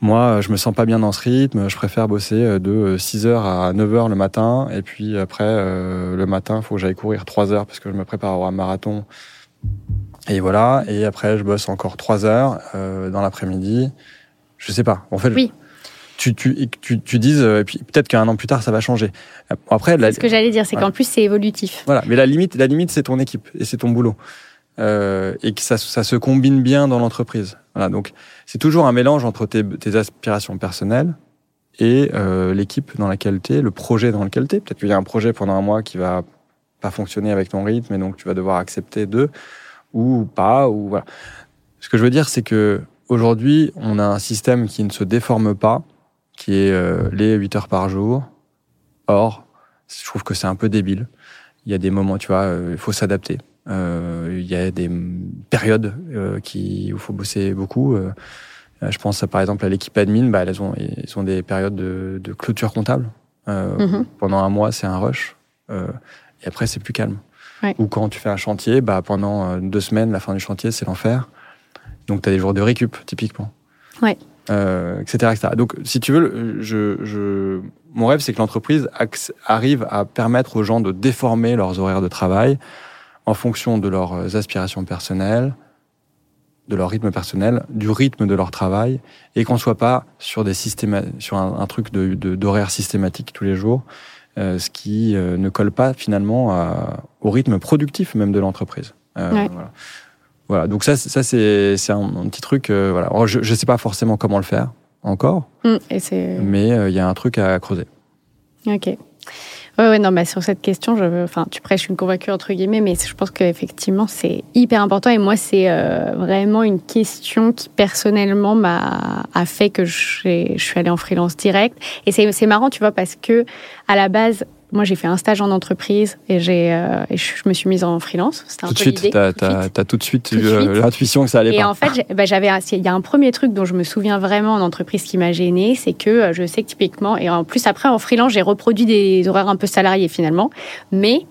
moi, je me sens pas bien dans ce rythme. Je préfère bosser de 6h à 9h le matin. Et puis après, euh, le matin, il faut que j'aille courir 3 heures parce que je me prépare à un marathon et voilà. Et après, je bosse encore trois heures euh, dans l'après-midi. Je sais pas. En fait, oui. tu, tu, tu, tu dises, euh, et puis peut-être qu'un an plus tard, ça va changer. Après, la... ce que j'allais dire, c'est qu'en plus, c'est évolutif. Voilà. Mais la limite, la limite, c'est ton équipe et c'est ton boulot. Euh, et que ça, ça se combine bien dans l'entreprise. Voilà. Donc, c'est toujours un mélange entre tes, tes aspirations personnelles et euh, l'équipe dans laquelle tu es, le projet dans lequel tu es. Peut-être qu'il y a un projet pendant un mois qui va pas fonctionner avec ton rythme et donc tu vas devoir accepter de ou pas ou voilà. Ce que je veux dire c'est que aujourd'hui, on a un système qui ne se déforme pas, qui est euh, les 8 heures par jour. Or, je trouve que c'est un peu débile. Il y a des moments, tu vois, euh, il faut s'adapter. Euh, il y a des périodes qui, où il faut bosser beaucoup. je pense par exemple à l'équipe admin, bah, elles ont, ils ont des périodes de, de clôture comptable. Mm-hmm. Pendant un mois, c'est un rush. Et après, c'est plus calme. Ou quand tu fais un chantier, bah, pendant euh, deux semaines, la fin du chantier, c'est l'enfer. Donc, tu as des jours de récup, typiquement. Ouais. Euh, etc., etc. Donc, si tu veux, je, je... mon rêve, c'est que l'entreprise arrive à permettre aux gens de déformer leurs horaires de travail en fonction de leurs aspirations personnelles, de leur rythme personnel, du rythme de leur travail, et qu'on soit pas sur des systèmes, sur un, truc de d'horaire systématique tous les jours, euh, ce qui euh, ne colle pas finalement au rythme productif même de l'entreprise. Euh, ouais. voilà. voilà. donc ça, ça c'est un, petit truc. voilà. je ne sais pas forcément comment le faire encore, mmh, mais il y a un truc à creuser. Ok. Ouais, ouais, non, mais sur cette question, je, enfin, tu prêches une convaincue entre guillemets, mais je pense qu'effectivement, c'est hyper important. Et moi, c'est euh, vraiment une question qui personnellement m'a a fait que je suis allée en freelance direct. Et c'est marrant, tu vois, parce que à la base, moi, j'ai fait un stage en entreprise et, j'ai, euh, je me suis mise en freelance. Tout, un de suite, tu as, tout de suite eu euh, l'intuition que ça allait et pas. Et en fait, bah, j'avais, il y a un premier truc dont je me souviens vraiment en entreprise qui m'a gênée, c'est que euh, je sais que typiquement, et en plus après en freelance, j'ai reproduit des horaires un peu salariés finalement, mais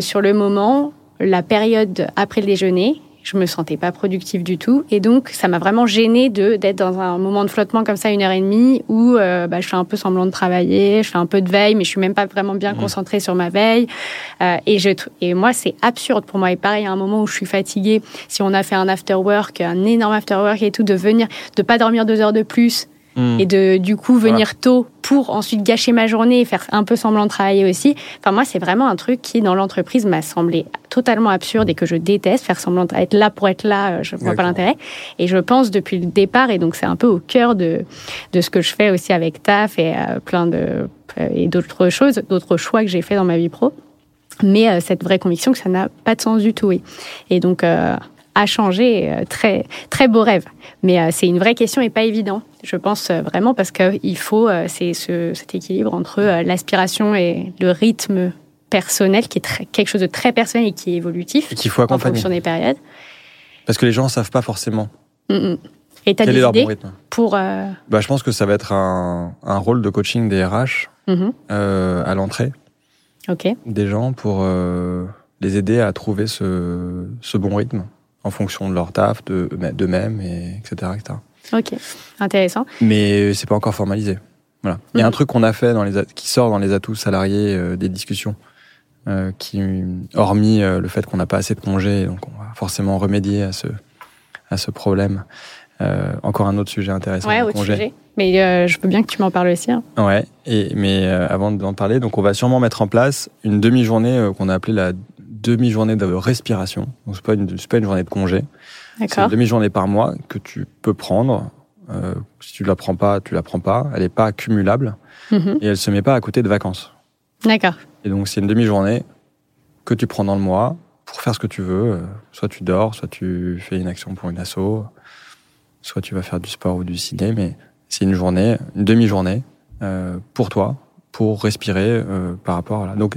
sur le moment, la période après le déjeuner, je me sentais pas productive du tout. Et donc ça m'a vraiment gênée de d'être dans un moment de flottement comme ça une heure et demie où euh, bah, je fais un peu semblant de travailler je fais un peu de veille mais je suis même pas vraiment bien mmh. concentrée sur ma veille. Euh, et je et moi c'est absurde pour moi. Et pareil à un moment où je suis fatiguée si on a fait un after work un énorme after work et tout de venir de pas dormir deux heures de plus Hmm. et de du coup venir tôt pour ensuite gâcher ma journée et faire un peu semblant de travailler aussi. Enfin moi c'est vraiment un truc qui dans l'entreprise m'a semblé totalement absurde et que je déteste faire semblant d'être là pour être là, euh, je vois pas l'intérêt. Et je pense depuis le départ et donc c'est un peu au cœur de de ce que je fais aussi avec TAF et euh, plein de euh, et d'autres choses, d'autres choix que j'ai fait dans ma vie pro mais cette vraie conviction que ça n'a pas de sens du tout. Oui. Et donc, à changer. Euh, très, très beau rêve. Mais euh, c'est une vraie question et pas évident, je pense euh, vraiment, parce qu'il faut c'est ce, cet équilibre entre l'aspiration et le rythme personnel, qui est très, quelque chose de très personnel et qui est évolutif. Et qu'il faut accompagner. En fonction des périodes. Parce que les gens ne savent pas forcément. Mm, mm. Et as Quel des est leur bon rythme? pour... Bah, je pense que ça va être un, un rôle de coaching des RH mm-hmm. à l'entrée des gens pour les aider à trouver ce, ce bon rythme en fonction de leur taf, de d'eux-mêmes, et etc., etc. Ok, intéressant. Mais c'est pas encore formalisé. Voilà. Il y a un mhm. truc qu'on a fait dans les qui sort dans les atouts salariés euh, des discussions, euh, qui hormis euh, le fait qu'on n'a pas assez de congés, donc on va forcément remédier à ce à ce problème. Euh, encore un autre sujet intéressant. Ouais, autre sujet. Mais je veux bien que tu m'en parles aussi. Hein. Ouais. Et mais avant d'en parler, donc on va sûrement mettre en place une demi-journée qu'on a appelée la demi-journée de respiration. Donc c'est pas une, pas une journée de congé. C'est une demi-journée par mois que tu peux prendre. Euh, si tu la prends pas, tu la prends pas. Elle est pas accumulable mhm. et elle se met pas à côté de vacances. D'accord. Et donc c'est une demi-journée que tu prends dans le mois pour faire ce que tu veux. Euh, soit tu dors, soit tu fais une action pour une asso, soit tu vas faire du sport ou du ciné. Mais c'est une journée, une demi-journée euh, pour toi, pour respirer euh, par rapport à là. Donc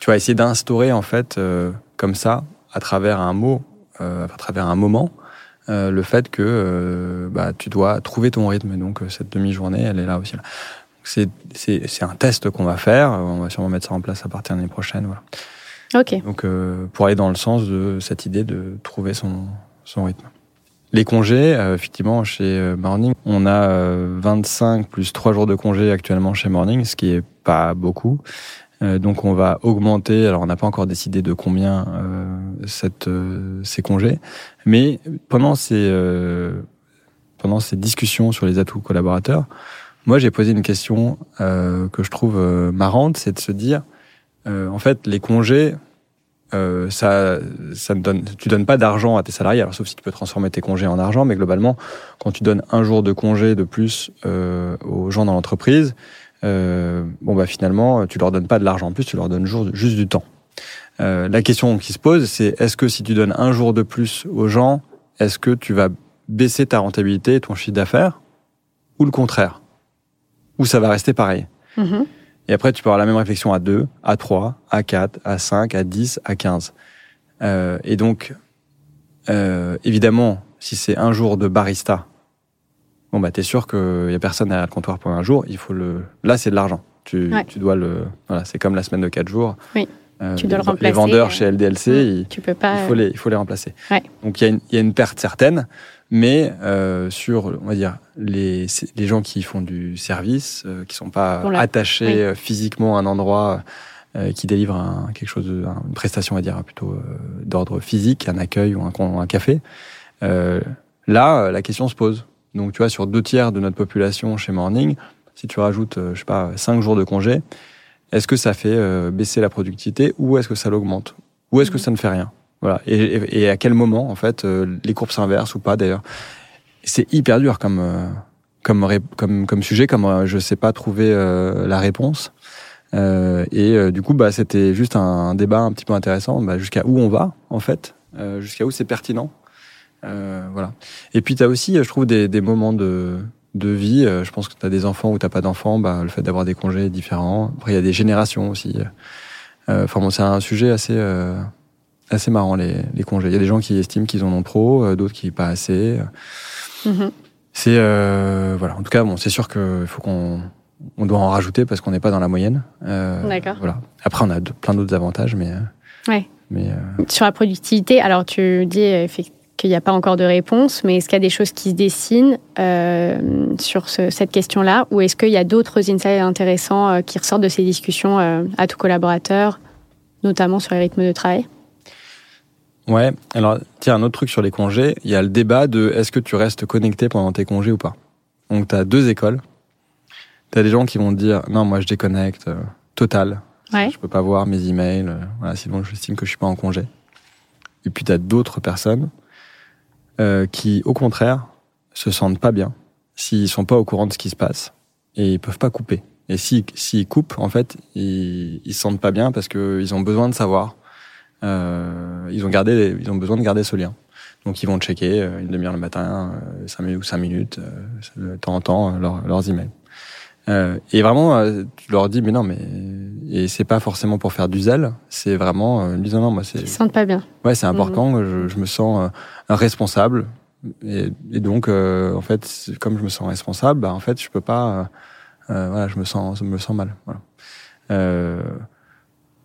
tu vas essayer d'instaurer en fait euh, comme ça à travers un mot, euh, à travers un moment, euh, le fait que bah, tu dois trouver ton rythme. Et donc cette demi-journée, elle est là aussi. C'est c'est un test qu'on va faire. On va sûrement mettre ça en place à partir de l'année prochaine. Voilà. Ok. Donc pour aller dans le sens de cette idée de trouver son son rythme. Les congés, effectivement, chez Morning, on a 25 plus 3 jours de congés actuellement chez Morning, ce qui est pas beaucoup. Euh, donc on va augmenter, alors on n'a pas encore décidé de combien euh, cette, euh, ces congés, mais pendant ces, pendant ces discussions sur les atouts collaborateurs, moi j'ai posé une question que je trouve marrante, c'est de se dire, en fait les congés, ça, ça ne donne, tu donnes pas d'argent à tes salariés, alors sauf si tu peux transformer tes congés en argent, mais globalement, quand tu donnes un jour de congé de plus aux gens dans l'entreprise, euh, bon bah finalement tu leur donnes pas de l'argent en plus, tu leur donnes juste du temps. Euh, la question qui se pose, c'est est-ce que si tu donnes un jour de plus aux gens, est-ce que tu vas baisser ta rentabilité et ton chiffre d'affaires, ou le contraire, ou ça va rester pareil? Mm-hmm. Et après, tu peux avoir la même réflexion à 2, à 3, à 4, à 5, à 10, à 15. Euh, et donc, euh, évidemment, si c'est un jour de barista bon bah t'es sûr qu'il y a personne à le comptoir pour un jour, il faut le. Là c'est de l'argent. Tu, tu dois le. Voilà, c'est comme la semaine de 4 jours. Oui. Euh, tu dois les, le remplacer. Les vendeurs chez LDLC, il, tu peux pas, il faut les, il faut les remplacer. Ouais. Donc il y, a une, il y a une perte certaine, mais euh, sur, on va dire, les, les gens qui font du service, euh, qui sont pas attachés oui. Euh, physiquement à un endroit, euh, qui délivrent un, quelque chose, de, une prestation, on va dire, plutôt euh, d'ordre physique, un accueil ou un, un café. là, la question se pose. Donc, tu vois, sur deux tiers de notre population chez Morning, si tu rajoutes, euh, je sais pas, cinq jours de congé, est-ce que ça fait euh, baisser la productivité ou est-ce que ça l'augmente? Ou est-ce que mhm. ça ne fait rien? Voilà. Et, et, à quel moment, en fait, euh, les courbes s'inversent ou pas d'ailleurs? C'est hyper dur comme, comme, comme, comme sujet, comme je sais pas trouver la réponse. et du coup, bah, c'était juste un, débat un petit peu intéressant. Bah, jusqu'à où on va, en fait, jusqu'à où c'est pertinent? Voilà. Et puis, tu as aussi, je trouve, des, des moments de, de vie. je pense que tu as des enfants ou tu pas d'enfants, bah, le fait d'avoir des congés est différent. Après, il y a des générations aussi. Enfin, bon, c'est un sujet assez assez marrant les, les, congés. Il y a des gens qui estiment qu'ils en ont trop, d'autres qui pas assez. Mm-hmm. C'est euh, voilà. En tout cas, bon, c'est sûr qu'il faut qu'on on doit en rajouter parce qu'on n'est pas dans la moyenne. Euh, D'accord. Voilà. Après, on a plein d'autres avantages, mais. Euh, ouais. Mais sur la productivité, alors tu dis qu'il n'y a pas encore de réponse, mais est-ce qu'il y a des choses qui se dessinent sur cette question-là, ou est-ce qu'il y a d'autres insights intéressants qui ressortent de ces discussions à tout collaborateur, notamment sur les rythmes de travail? Ouais, alors tiens, un autre truc sur les congés, il y a le débat de est-ce que tu restes connecté pendant tes congés ou pas? Donc tu as deux écoles. Tu as des gens qui vont te dire non, moi je déconnecte euh, total. Ouais. Je peux pas voir mes emails, euh, voilà, sinon j'estime que je suis pas en congé. Et puis tu as d'autres personnes euh, qui au contraire se sentent pas bien s'ils sont pas au courant de ce qui se passe et ils peuvent pas couper. Et s'ils s'ils coupent, en fait, ils, ils se sentent pas bien parce qu'ils ont besoin de savoir euh, ils ont gardé, ils ont besoin de garder ce lien. Donc ils vont checker euh, une demi-heure le matin, euh, cinq minutes ou cinq minutes, de temps en temps, leurs emails. Euh, et vraiment, tu leur dis, mais non, mais et c'est pas forcément pour faire du zèle, c'est vraiment, euh, disant non, moi c'est. Ils se sentent pas bien. Ouais, c'est important. Mhm. Je, je, me sens responsable, et, et donc en fait, comme je me sens responsable, bah en fait, je peux pas, voilà, je me sens, je me sens mal. Voilà.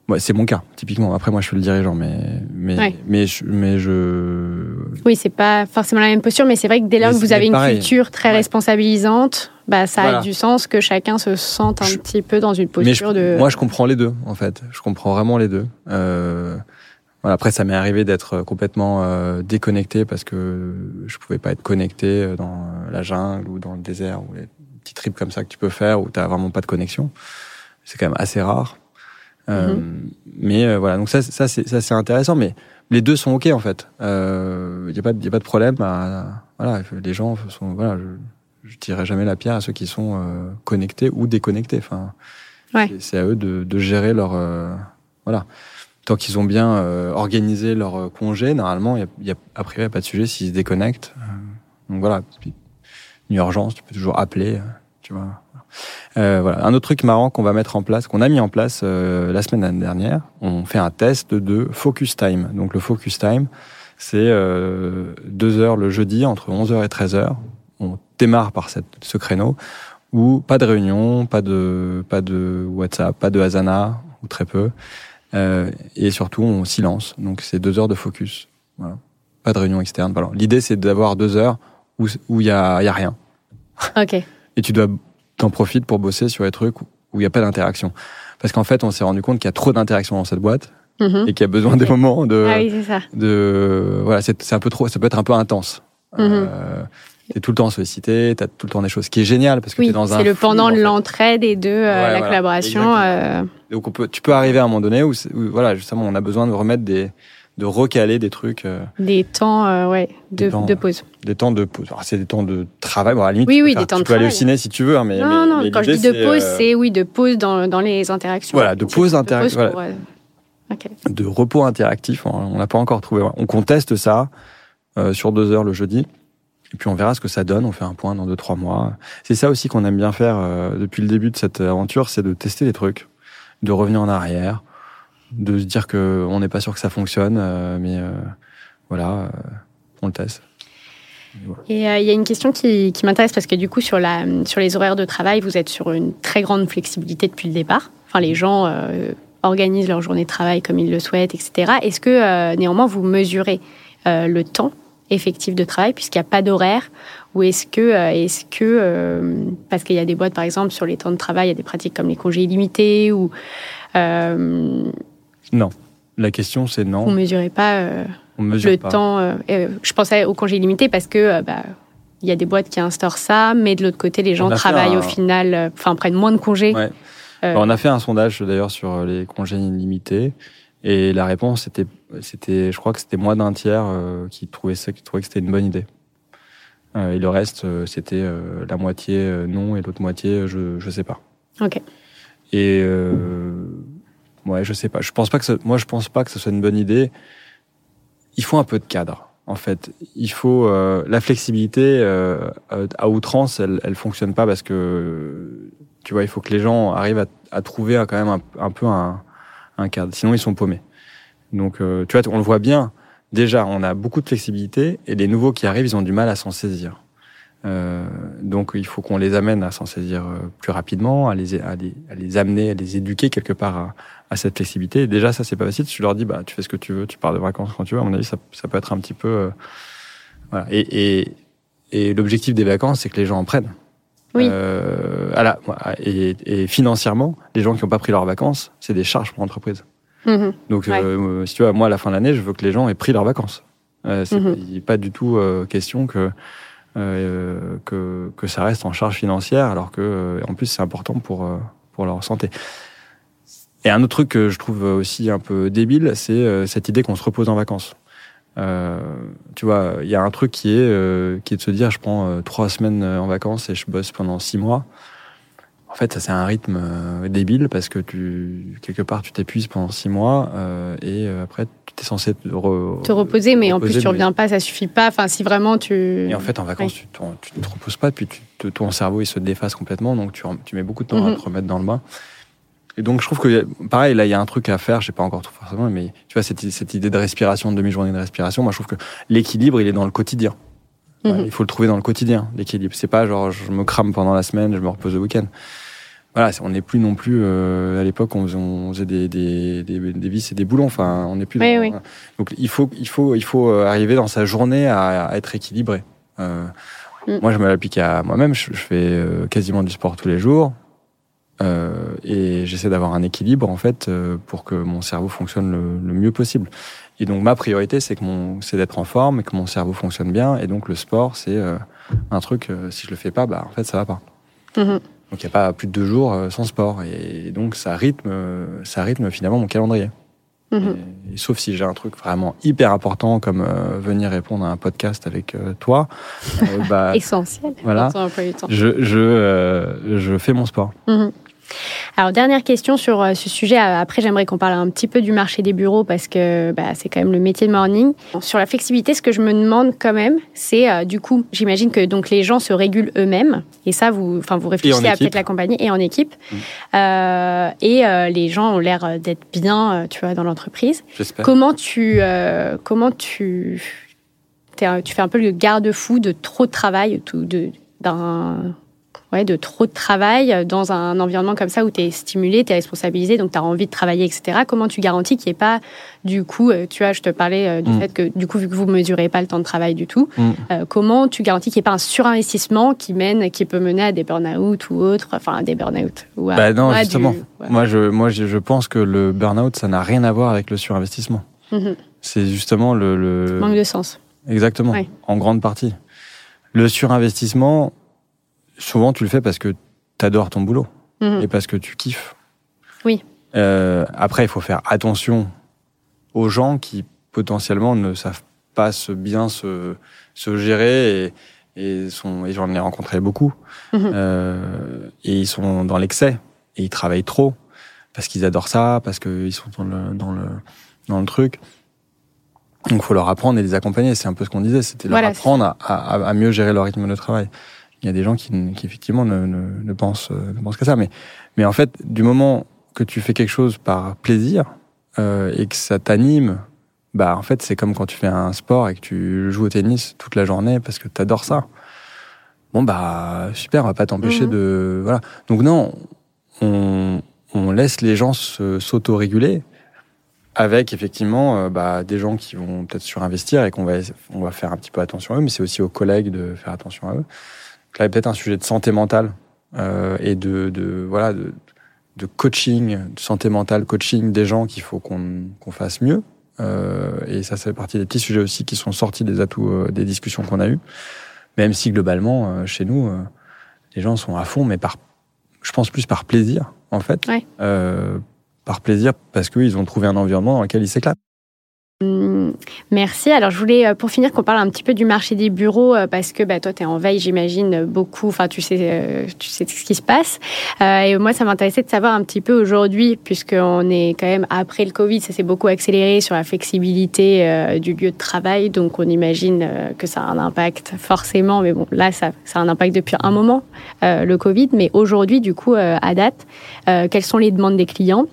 Ouais, c'est mon cas, typiquement. Après, moi, je suis le dirigeant, mais mais mais, je, mais je. Oui, c'est pas forcément la même posture, mais c'est vrai que dès lors que vous avez une culture très responsabilisable, bah ça a du sens que chacun se sente un petit peu dans une posture de. Moi, je comprends les deux, en fait. Je comprends vraiment les deux. Euh... Voilà, après, ça m'est arrivé d'être complètement euh, déconnecté parce que je pouvais pas être connecté dans la jungle ou dans le désert ou les petits trips comme ça que tu peux faire où t'as vraiment pas de connexion. C'est quand même assez rare. Euh, mhm. Mais euh, voilà, donc ça, ça c'est intéressant, mais les deux sont ok en fait. Il euh, y a pas y a pas de problème. voilà, les gens sont voilà, je, je tirerai jamais la pierre à ceux qui sont connectés ou déconnectés. Enfin, ouais. c'est à eux de, de gérer leur voilà. Tant qu'ils ont bien organisé leur congé, normalement, il y a, y a a priori pas de sujet s'ils se déconnectent. donc voilà, une urgence, tu peux toujours appeler, tu vois. Euh, voilà. Un autre truc marrant qu'on va mettre en place, qu'on a mis en place euh, la semaine dernière, on fait un test de focus time. Donc le focus time, c'est euh, deux heures le jeudi entre 11h et 13h. On démarre par cette, ce créneau où pas de réunion, pas de pas de WhatsApp, pas de Asana ou très peu, euh, et surtout on silence. Donc c'est deux heures de focus. Voilà. Pas de réunion externe. Voilà. L'idée c'est d'avoir deux heures où où il y a y a rien. *laughs* Ok. et tu dois t'en profites pour bosser sur les trucs où il n'y a pas d'interaction. Parce qu'en fait, on s'est rendu compte qu'il y a trop d'interaction dans cette boîte mhm. et qu'il y a besoin des moments de, ah oui, ça. de, voilà, c'est un peu trop, ça peut être un peu intense. Mm euh, t'es tout le temps sollicité, t'as tout le temps des choses, ce qui est génial parce que oui, t'es dans un. C'est le pendant de l'entraide et de euh, la collaboration. Euh... Donc on peut, tu peux arriver à un moment donné où, où, voilà, justement, on a besoin de remettre des, de recaler des trucs. Euh, des temps, ouais, de, de, pause. Des temps de pause. C'est des temps de travail. Bon, à la limite, oui, oui, des temps tu peux aller au ciné si tu veux, hein, mais non, non. quand je dis de pause, c'est oui, de pause dans, dans les interactions. Voilà, de pause interactive. Voilà. De repos interactif, on n'a pas encore trouvé. On conteste ça euh, sur deux heures le jeudi. Et puis on verra ce que ça donne. On fait un point dans deux trois mois. C'est ça aussi qu'on aime bien faire euh, depuis le début de cette aventure, c'est de tester les trucs, de revenir en arrière, de se dire que on n'est pas sûr que ça fonctionne, euh, mais euh, voilà, euh, on le teste. Et il y a une question qui, qui m'intéresse parce que du coup sur la sur les horaires de travail, vous êtes sur une très grande flexibilité depuis le départ. Enfin, les gens organisent leur journée de travail comme ils le souhaitent, etc. Est-ce que néanmoins vous mesurez le temps effectif de travail puisqu'il n'y a pas d'horaire ou est-ce que est-ce que parce qu'il y a des boîtes par exemple sur les temps de travail, il y a des pratiques comme les congés illimités ou non. La question, c'est non. On ne mesurait pas euh, le temps. Euh, euh, je pensais au congé limité parce que bah, il y a des boîtes qui instaurent ça, mais de l'autre côté, les gens travaillent au final, enfin prennent moins de congés. on a fait un sondage d'ailleurs sur les congés illimités. Et la réponse, c'était, c'était, je crois que c'était moins d'un tiers qui trouvait ça, qui trouvait que c'était une bonne idée. et le reste, c'était la moitié non et l'autre moitié, je, je sais pas. Ok. Et euh, ouais, je sais pas. Je pense pas que ça, moi, je pense pas que ce soit une bonne idée. Il faut un peu de cadre. En fait, il faut euh, la flexibilité euh, à outrance. Elle, elle fonctionne pas parce que tu vois, il faut que les gens arrivent à, à trouver quand même un, un peu un, un, cadre. Sinon, ils sont paumés. Donc, euh, tu vois, on le voit bien. Déjà, on a beaucoup de flexibilité et les nouveaux qui arrivent, ils ont du mal à s'en saisir. Euh, donc il faut qu'on les amène à s'en saisir euh, plus rapidement, à les, à les, à les amener, à les éduquer quelque part à, à cette flexibilité. Déjà ça c'est pas facile. Tu leur dis bah tu fais ce que tu veux, tu pars de vacances quand tu veux. À mon avis ça, ça peut être un petit peu euh, voilà. Et, et, et l'objectif des vacances c'est que les gens en prennent. Oui. Euh, à la, et, et, financièrement, les gens qui n'ont pas pris leurs vacances, c'est des charges pour l'entreprise. Mmh. Donc, ouais. euh, si tu vois, moi, à la fin de l'année, je veux que les gens aient pris leurs vacances. Euh, c'est mmh. pas du tout euh, question que euh, que, que ça reste en charge financière, alors que euh, en plus c'est important pour, euh, pour leur santé. Et un autre truc que je trouve aussi un peu débile, c'est cette idée qu'on se repose en vacances. Euh, tu vois, il y a un truc qui est, euh, qui est de se dire, je prends trois semaines en vacances et je bosse pendant six mois. En fait, ça c'est un rythme euh, débile parce que tu quelque part tu t'épuises pendant six mois euh, et euh, après tu es censé te, re, te reposer, mais reposer, en plus tu reviens pas, ça suffit pas. Enfin, si vraiment tu et en fait en vacances tu, tu ne te reposes pas, puis tu, te, ton cerveau il se déface complètement, donc tu, tu mets beaucoup de temps mm -hmm. à te remettre dans le bain. Et donc je trouve que pareil là il y a un truc à faire, je sais pas encore tout forcément, mais tu vois cette, cette idée de respiration, de demi-journée de respiration, moi je trouve que l'équilibre il est dans le quotidien. Mm -hmm. Il faut le trouver dans le quotidien, l'équilibre. C'est pas genre je me crame pendant la semaine, je me repose le week-end voilà, on n'est plus non plus euh, à l'époque on faisait, on faisait des, des, des, des, vis et des boulons. Enfin, on n'est plus. Oui, dans, oui. Donc il faut il faut il faut euh, arriver dans sa journée à, à être équilibré. Euh, mm. Moi, je me l'applique à moi-même. Je, je, fais euh, quasiment du sport tous les jours euh, et j'essaie d'avoir un équilibre en fait pour que mon cerveau fonctionne le, le mieux possible. Et donc ma priorité, c'est que mon c'est d'être en forme et que mon cerveau fonctionne bien. Et donc le sport, c'est un truc. si je le fais pas, bah en fait ça va pas. Mm -hmm. Donc il n'y a pas plus de deux jours sans sport. Et donc ça rythme, ça rythme finalement mon calendrier. Mm -hmm. et, et, sauf si j'ai un truc vraiment hyper important comme euh, venir répondre à un podcast avec euh, toi. Euh, bah, *laughs* Essentiel. Voilà. Je, je, je fais mon sport. Mm -hmm. Alors, dernière question sur euh, ce sujet. Après, j'aimerais qu'on parle un petit peu du marché des bureaux parce que bah, c'est quand même le métier de morning. Sur la flexibilité, ce que je me demande quand même, c'est euh, du coup, j'imagine que donc les gens se régulent eux-mêmes et ça, vous, enfin, vous réfléchissez à peut-être l'accompagner et en équipe. Mmh. Euh, et euh, les gens ont l'air d'être bien, tu vois, dans l'entreprise. Comment tu, euh, comment tu, tu fais un peu le garde-fou de trop de travail, de d'un ouais, de trop de travail dans un environnement comme ça où tu es stimulé, tu es responsabilisé, donc tu as envie de travailler, etc. Comment tu garantis qu'il n'y ait pas, du coup, euh, tu vois, je te parlais euh, du mm. fait que, du coup, vu que vous ne mesurez pas le temps de travail du tout, mm. euh, comment tu garantis qu'il n'y ait pas un surinvestissement qui mène, qui peut mener à des burn-out ou autres, enfin, à des burn-out ou à, bah non, justement. Du, ouais. Moi, je, moi, je pense que le burn-out, ça n'a rien à voir avec le surinvestissement. Mm -hmm. C'est justement le, le... Manque de sens. Exactement, ouais. en grande partie. Le surinvestissement, souvent tu le fais parce que tu adores ton boulot mmh. et parce que tu kiffes. Oui. Euh, après, il faut faire attention aux gens qui potentiellement ne savent pas se bien se, se gérer et, et, sont, et j'en ai rencontré beaucoup. Mmh. Euh, et ils sont dans l'excès et ils travaillent trop parce qu'ils adorent ça, parce qu'ils sont dans le, dans, le, dans le truc. Donc, il faut leur apprendre et les accompagner. C'est un peu ce qu'on disait, c'était leur voilà, apprendre à, à, à mieux gérer leur rythme de travail il y a des gens qui, qui effectivement ne, ne, ne pensent, ne pensent qu'à ça. Mais, mais en fait, du moment que tu fais quelque chose par plaisir euh, et que ça t'anime, bah en fait c'est comme quand tu fais un sport et que tu joues au tennis toute la journée parce que t'adores ça. Bon bah super, on va pas t'empêcher mmh. de voilà. Donc non, on, on laisse les gens s'auto-réguler avec effectivement euh, bah, des gens qui vont peut-être surinvestir et qu'on va on va faire un petit peu attention à eux, mais c'est aussi aux collègues de faire attention à eux là, peut-être un sujet de santé mentale euh, et de, de voilà de, de, coaching, de santé mentale, coaching des gens qu'il faut qu'on qu fasse mieux. Euh, et ça, fait partie des petits sujets aussi qui sont sortis des atouts euh, des discussions qu'on a eues. Même si globalement, euh, chez nous, euh, les gens sont à fond, mais par, je pense plus par plaisir en fait, ouais. par plaisir parce qu'ils ont trouvé un environnement dans lequel ils s'éclatent. Hum, merci. Alors, je voulais, euh, pour finir, qu'on parle un petit peu du marché des bureaux, euh, parce que bah, toi, tu es en veille, j'imagine, beaucoup. Enfin, tu sais, euh, tu sais ce qui se passe. et moi, ça m'intéressait de savoir un petit peu aujourd'hui, puisqu'on est quand même après le Covid, ça s'est beaucoup accéléré sur la flexibilité du lieu de travail. Donc, on imagine que ça a un impact forcément. Mais bon, là, ça a un impact depuis un moment, le Covid. Mais aujourd'hui, du coup, à date, quelles sont les demandes des clients?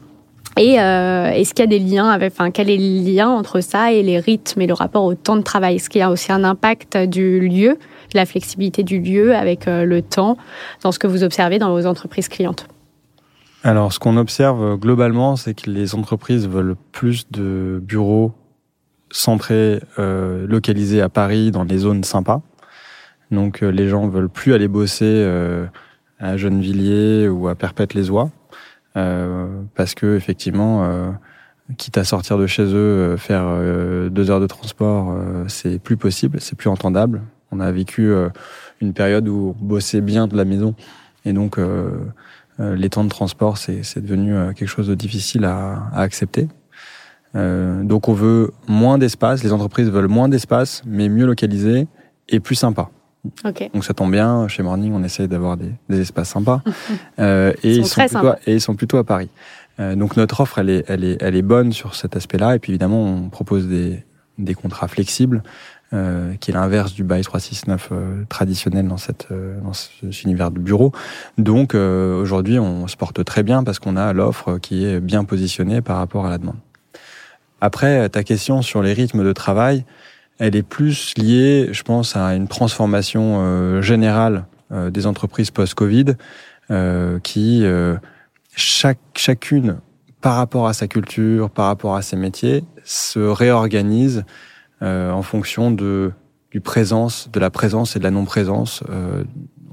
Et euh, est-ce qu'il y a des liens avec, enfin, quel est le lien entre ça et les rythmes et le rapport au temps de travail? Est-ce qu'il y a aussi un impact du lieu, de la flexibilité du lieu avec euh, le temps dans ce que vous observez dans vos entreprises clientes? Alors, ce qu'on observe euh, globalement, c'est que les entreprises veulent plus de bureaux centrés, euh, localisés à Paris, dans des zones sympas. Donc, les gens veulent plus aller bosser à Gennevilliers ou à Perpète-les-Oies. euh, parce que effectivement, euh, quitte à sortir de chez eux, euh, faire deux heures de transport, c'est plus possible, c'est plus entendable. On a vécu une période où on bossait bien de la maison, et donc les temps de transport, c'est devenu quelque chose de difficile à, à accepter. Euh, donc on veut moins d'espace, les entreprises veulent moins d'espace, mais mieux localisé et plus sympa. Donc ça tombe bien, chez Morning, on essaye d'avoir des, des, espaces sympas. *laughs* euh, et, ils sont, plutôt, et ils sont plutôt à Paris. Euh, donc notre offre, elle est, elle, est, elle est bonne sur cet aspect-là. Et puis évidemment, on propose des, des contrats flexibles, euh, qui est l'inverse du bail 369 euh, traditionnel dans, cette, euh, dans cet univers de bureau. Donc euh, aujourd'hui, on se porte très bien parce qu'on a l'offre qui est bien positionnée par rapport à la demande. Après, ta question sur les rythmes de travail, elle est plus liée, je pense, à une transformation euh, générale euh, des entreprises post-Covid, euh, qui chaque chacune, par rapport à sa culture, par rapport à ses métiers, se réorganise en fonction de du présence, de la présence et de la non-présence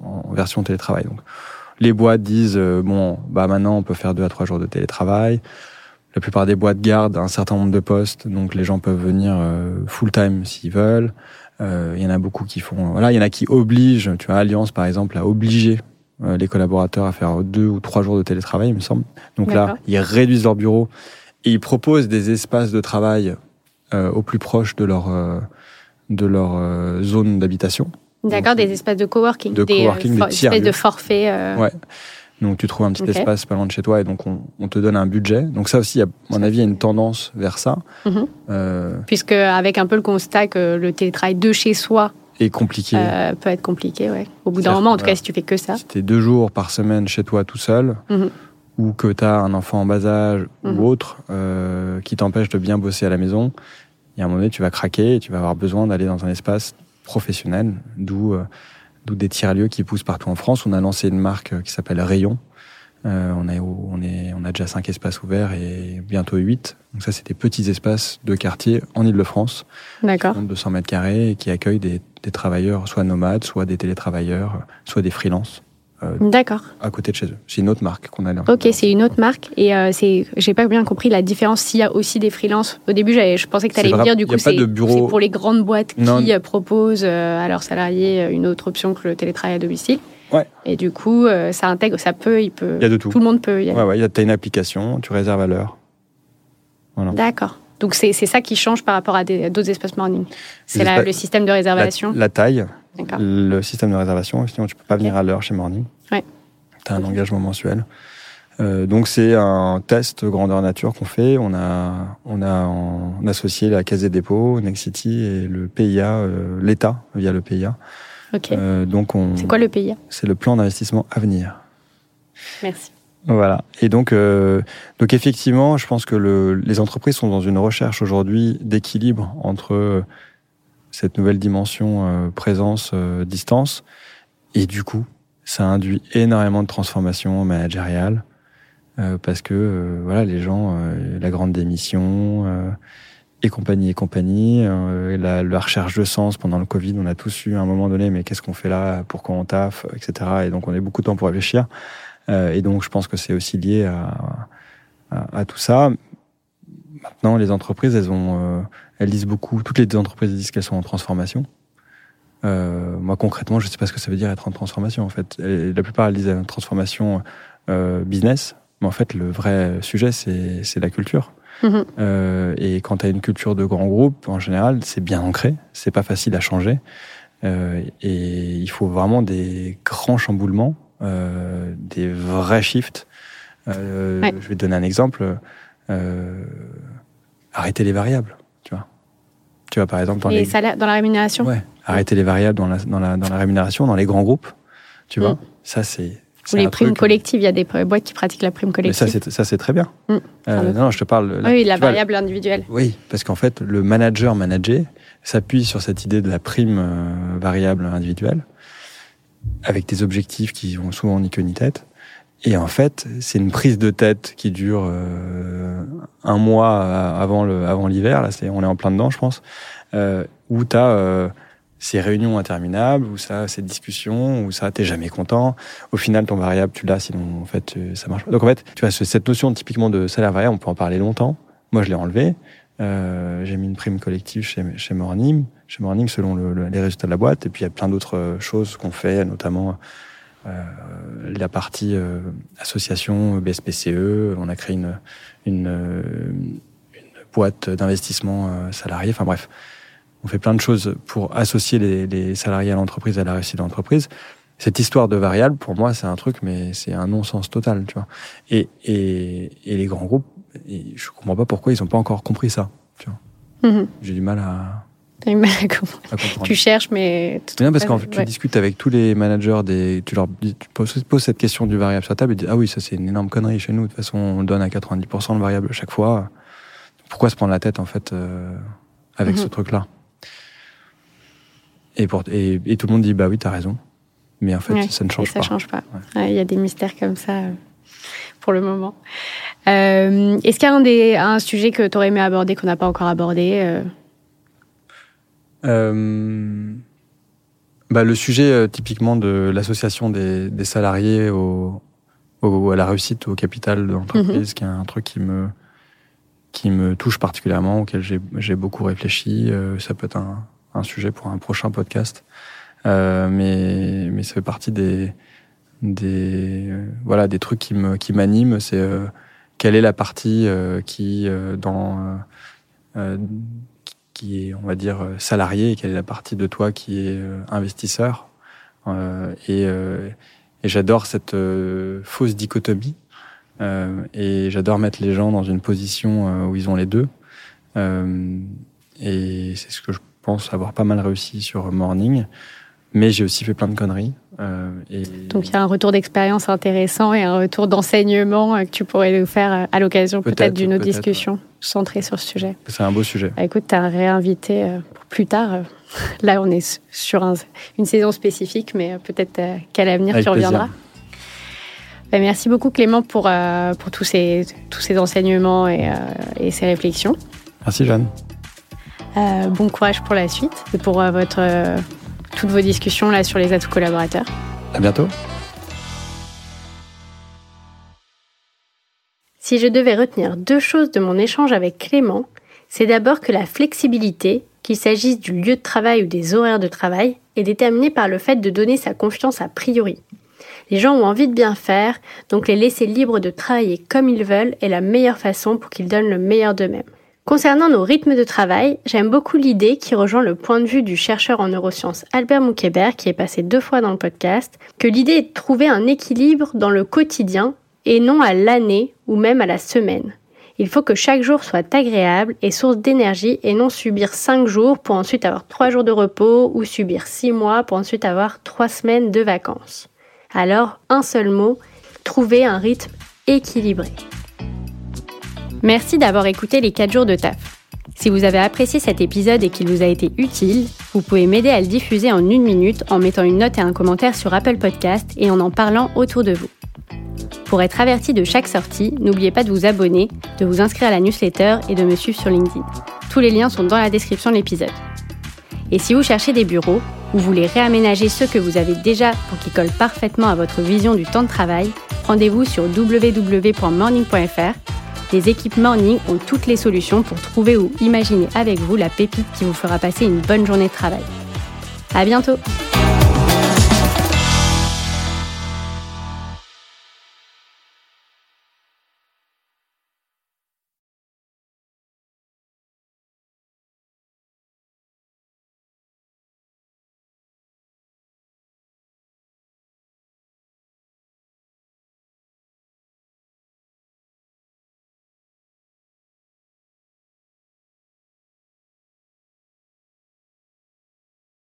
en version télétravail. Donc, les boîtes disent bon, bah maintenant on peut faire deux à trois jours de télétravail. La plupart des boîtes gardent un certain nombre de postes, donc les gens peuvent venir euh, full time s'ils veulent. Euh, il y en a beaucoup qui font. Voilà, il y en a qui obligent. Tu vois, Alliance par exemple a obligé euh, les collaborateurs à faire deux ou trois jours de télétravail, il me semble. Donc là, ils réduisent leur bureau et ils proposent des espaces de travail au plus proche de leur de leur zone d'habitation. D'accord, des espaces de coworking, de des, coworking, des espèces de forfait. Ouais. Donc tu trouves un petit espace pas loin de chez toi et donc on, on, te donne un budget. Donc ça aussi, à mon avis, il y a une tendance vers ça. Euh, Puisque avec un peu le constat que le télétravail de chez soi est compliqué, euh, peut être compliqué, ouais. Au bout d'un moment, en tout cas, si tu fais que ça. Si t'es deux jours par semaine chez toi tout seul, mhm. ou que tu as un enfant en bas âge ou mhm. autre euh, qui t'empêche de bien bosser à la maison, il y a un moment donné, tu vas craquer et tu vas avoir besoin d'aller dans un espace professionnel, d'où euh, d'où des tiers-lieux qui poussent partout en France. On a lancé une marque euh, qui s'appelle Rayon. Euh, on, est, on, est, on a déjà cinq espaces ouverts et bientôt huit. Donc ça, c'est des petits espaces de quartier en Ile-de-France. D'accord. 200 mètres carrés et qui accueillent des, des travailleurs, soit nomades, soit des télétravailleurs, soit des freelances. Euh, D'accord. À côté de chez eux. C'est une autre marque qu'on a. Ok, c'est une autre marque et euh, c'est, j'ai pas bien compris la différence s'il y a aussi des freelances. Au début, je pensais que tu allais me dire du coup c'est, pour les grandes boîtes qui euh, proposent à leurs salariés une autre option que le télétravail à domicile. Ouais. Et du coup, ça intègre, ça peut, il peut. Il y a de tout. Tout le monde peut. Y a... Ouais, ouais. Tu as une application, tu réserves à l'heure. Voilà. D'accord. Donc c'est, c'est ça qui change par rapport à, d'autres espaces morning. C'est le système de réservation. La, la taille. Le système de réservation. Sinon, tu peux pas venir à l'heure chez morning. Ouais un engagement mensuel. Euh, donc c'est un test grandeur nature qu'on fait. On a on a en, associé la Caisse des dépôts, Nexity et le PIA, euh, l'État via le PIA. Ok. Euh, donc on. C'est quoi le PIA C'est le plan d'investissement à venir. Merci. Voilà. Et donc, euh, donc effectivement, je pense que le, les entreprises sont dans une recherche aujourd'hui d'équilibre entre cette nouvelle dimension présence distance. Et du coup ça induit énormément de transformations managériales euh, parce que euh, voilà les gens euh, la grande démission euh, et compagnie et compagnie la, la, recherche de sens. Pendant le Covid on a tous eu à un moment donné mais qu'est-ce qu'on fait là? Pourquoi on taffe? Etc et donc on a beaucoup de temps pour réfléchir et donc je pense que c'est aussi lié à, à, à, tout ça maintenant les entreprises elles ont elles disent beaucoup toutes les entreprises disent qu'elles sont en transformation euh, moi concrètement, je ne sais pas ce que ça veut dire être en transformation. En fait, la plupart elles disent transformation euh, business, mais en fait le vrai sujet c'est la culture. Mhm. Euh, et quand tu as une culture de grand groupe, en général, c'est bien ancré, c'est pas facile à changer. Euh, et il faut vraiment des grands chamboulements, euh, des vrais shifts. Euh, Je vais te donner un exemple. Euh, arrêter les variables, tu vois. Tu vois, par exemple, dans, les... salaires, dans la rémunération Ouais, arrêter les variables dans la, dans la, dans la rémunération, dans les grands groupes, tu vois. Mm. Ça, c'est ou les primes collectives, il y a des boîtes qui pratiquent la prime collective. Mais ça, c'est très bien. Mm. Euh, non, je te parle. oui, la variable individuelle. Oui, parce qu'en fait, le manager manager s'appuie sur cette idée de la prime variable individuelle, avec des objectifs qui vont souvent ni queue ni tête. Et en fait, c'est une prise de tête qui dure euh, un mois avant le avant l'hiver. Là, c'est on est en plein dedans, je pense. Euh, où tu as ces réunions interminables, ou ça, ces discussions, ou ça, t'es jamais content. Au final, ton variable, tu l'as, sinon, en fait, euh, ça marche pas. Donc, en fait, tu vois, cette notion typiquement de salaire variable, on peut en parler longtemps. Moi, je l'ai enlevé. Euh, j'ai mis une prime collective chez, chez Morning, chez Morning selon le, les résultats de la boîte. Et puis, il y a plein d'autres euh, choses qu'on fait, notamment euh, la partie euh, association BSPCE. On a créé une, une, une boîte d'investissement salarié. Enfin, bref on fait plein de choses pour associer les, salariés à l'entreprise, à la réussite de l'entreprise. Cette histoire de variable, pour moi, c'est un truc, mais c'est un non-sens total, tu vois. Et, et, et les grands groupes, je comprends pas pourquoi ils ont pas encore compris ça, tu vois. Mm-hmm. J'ai du mal à. T'as du mal à comprendre. Tu cherches, mais. C'est bien parce que tu discutes avec tous les managers des, tu leur tu poses, cette question du variable sur la table et dis, ah oui, ça c'est une énorme connerie chez nous. De toute façon, on donne à 90% de variable à chaque fois. Pourquoi se prendre la tête, en fait, euh, avec ce truc-là? Et, pour, et, tout le monde dit bah oui, t'as raison. Mais en fait, ça ne change pas. Ça change pas. Il y a des mystères comme ça euh, pour le moment. Euh, Est-ce qu'il y a un, des, un sujet que tu aurais aimé aborder qu'on n'a pas encore abordé euh? Euh... bah, Le sujet euh, typiquement de l'association des, des, salariés au, au, à la réussite, au capital de l'entreprise, mhm. qui est un truc qui me, qui me touche particulièrement, auquel j'ai beaucoup réfléchi. ça peut être un, un sujet pour un prochain podcast. Euh, mais mais ça fait partie des des euh, voilà des trucs qui me qui m'animent. C'est euh, quelle est la partie euh, qui euh, dans qui est on va dire salarié et quelle est la partie de toi qui est investisseur. et et j'adore cette fausse dichotomie. et j'adore mettre les gens dans une position où ils ont les deux. et c'est ce que je pense avoir pas mal réussi sur Morning. Mais j'ai aussi fait plein de conneries. Euh, et... Donc il y a un retour d'expérience intéressant et un retour d'enseignement euh, que tu pourrais nous faire euh, à l'occasion peut-être d'une autre discussion centrée sur ce sujet. C'est un beau sujet. Bah, écoute, tu as réinvité pour plus tard. *laughs* Là, on est sur une saison spécifique, mais peut-être qu'à l'avenir, tu reviendras. Bah, merci beaucoup Clément pour, pour tous, ces, tous ces enseignements et, et ces réflexions. Merci Jeanne. Euh, bon courage pour la suite et pour votre, toutes vos discussions là sur les atouts collaborateurs. À bientôt. Si je devais retenir deux choses de mon échange avec Clément, c'est d'abord que la flexibilité, qu'il s'agisse du lieu de travail ou des horaires de travail, est déterminée par le fait de donner sa confiance a priori. Les gens ont envie de bien faire, donc les laisser libres de travailler comme ils veulent est la meilleure façon pour qu'ils donnent le meilleur d'eux-mêmes. Concernant nos rythmes de travail, j'aime beaucoup l'idée qui rejoint le point de vue du chercheur en neurosciences Albert Moukébert, qui est passé deux fois dans le podcast, que l'idée est de trouver un équilibre dans le quotidien et non à l'année ou même à la semaine. Il faut que chaque jour soit agréable et source d'énergie et non subir cinq jours pour ensuite avoir trois jours de repos ou subir six mois pour ensuite avoir trois semaines de vacances. Alors, un seul mot, trouver un rythme équilibré. Merci d'avoir écouté les 4 jours de taf. Si vous avez apprécié cet épisode et qu'il vous a été utile, vous pouvez m'aider à le diffuser en une minute en mettant une note et un commentaire sur Apple Podcast et en en parlant autour de vous. Pour être averti de chaque sortie, n'oubliez pas de vous abonner, de vous inscrire à la newsletter et de me suivre sur LinkedIn. Tous les liens sont dans la description de l'épisode. Et si vous cherchez des bureaux ou voulez réaménager ceux que vous avez déjà pour qu'ils collent parfaitement à votre vision du temps de travail, rendez-vous sur www.morning.fr les équipes Morning ont toutes les solutions pour trouver ou imaginer avec vous la pépite qui vous fera passer une bonne journée de travail. À bientôt!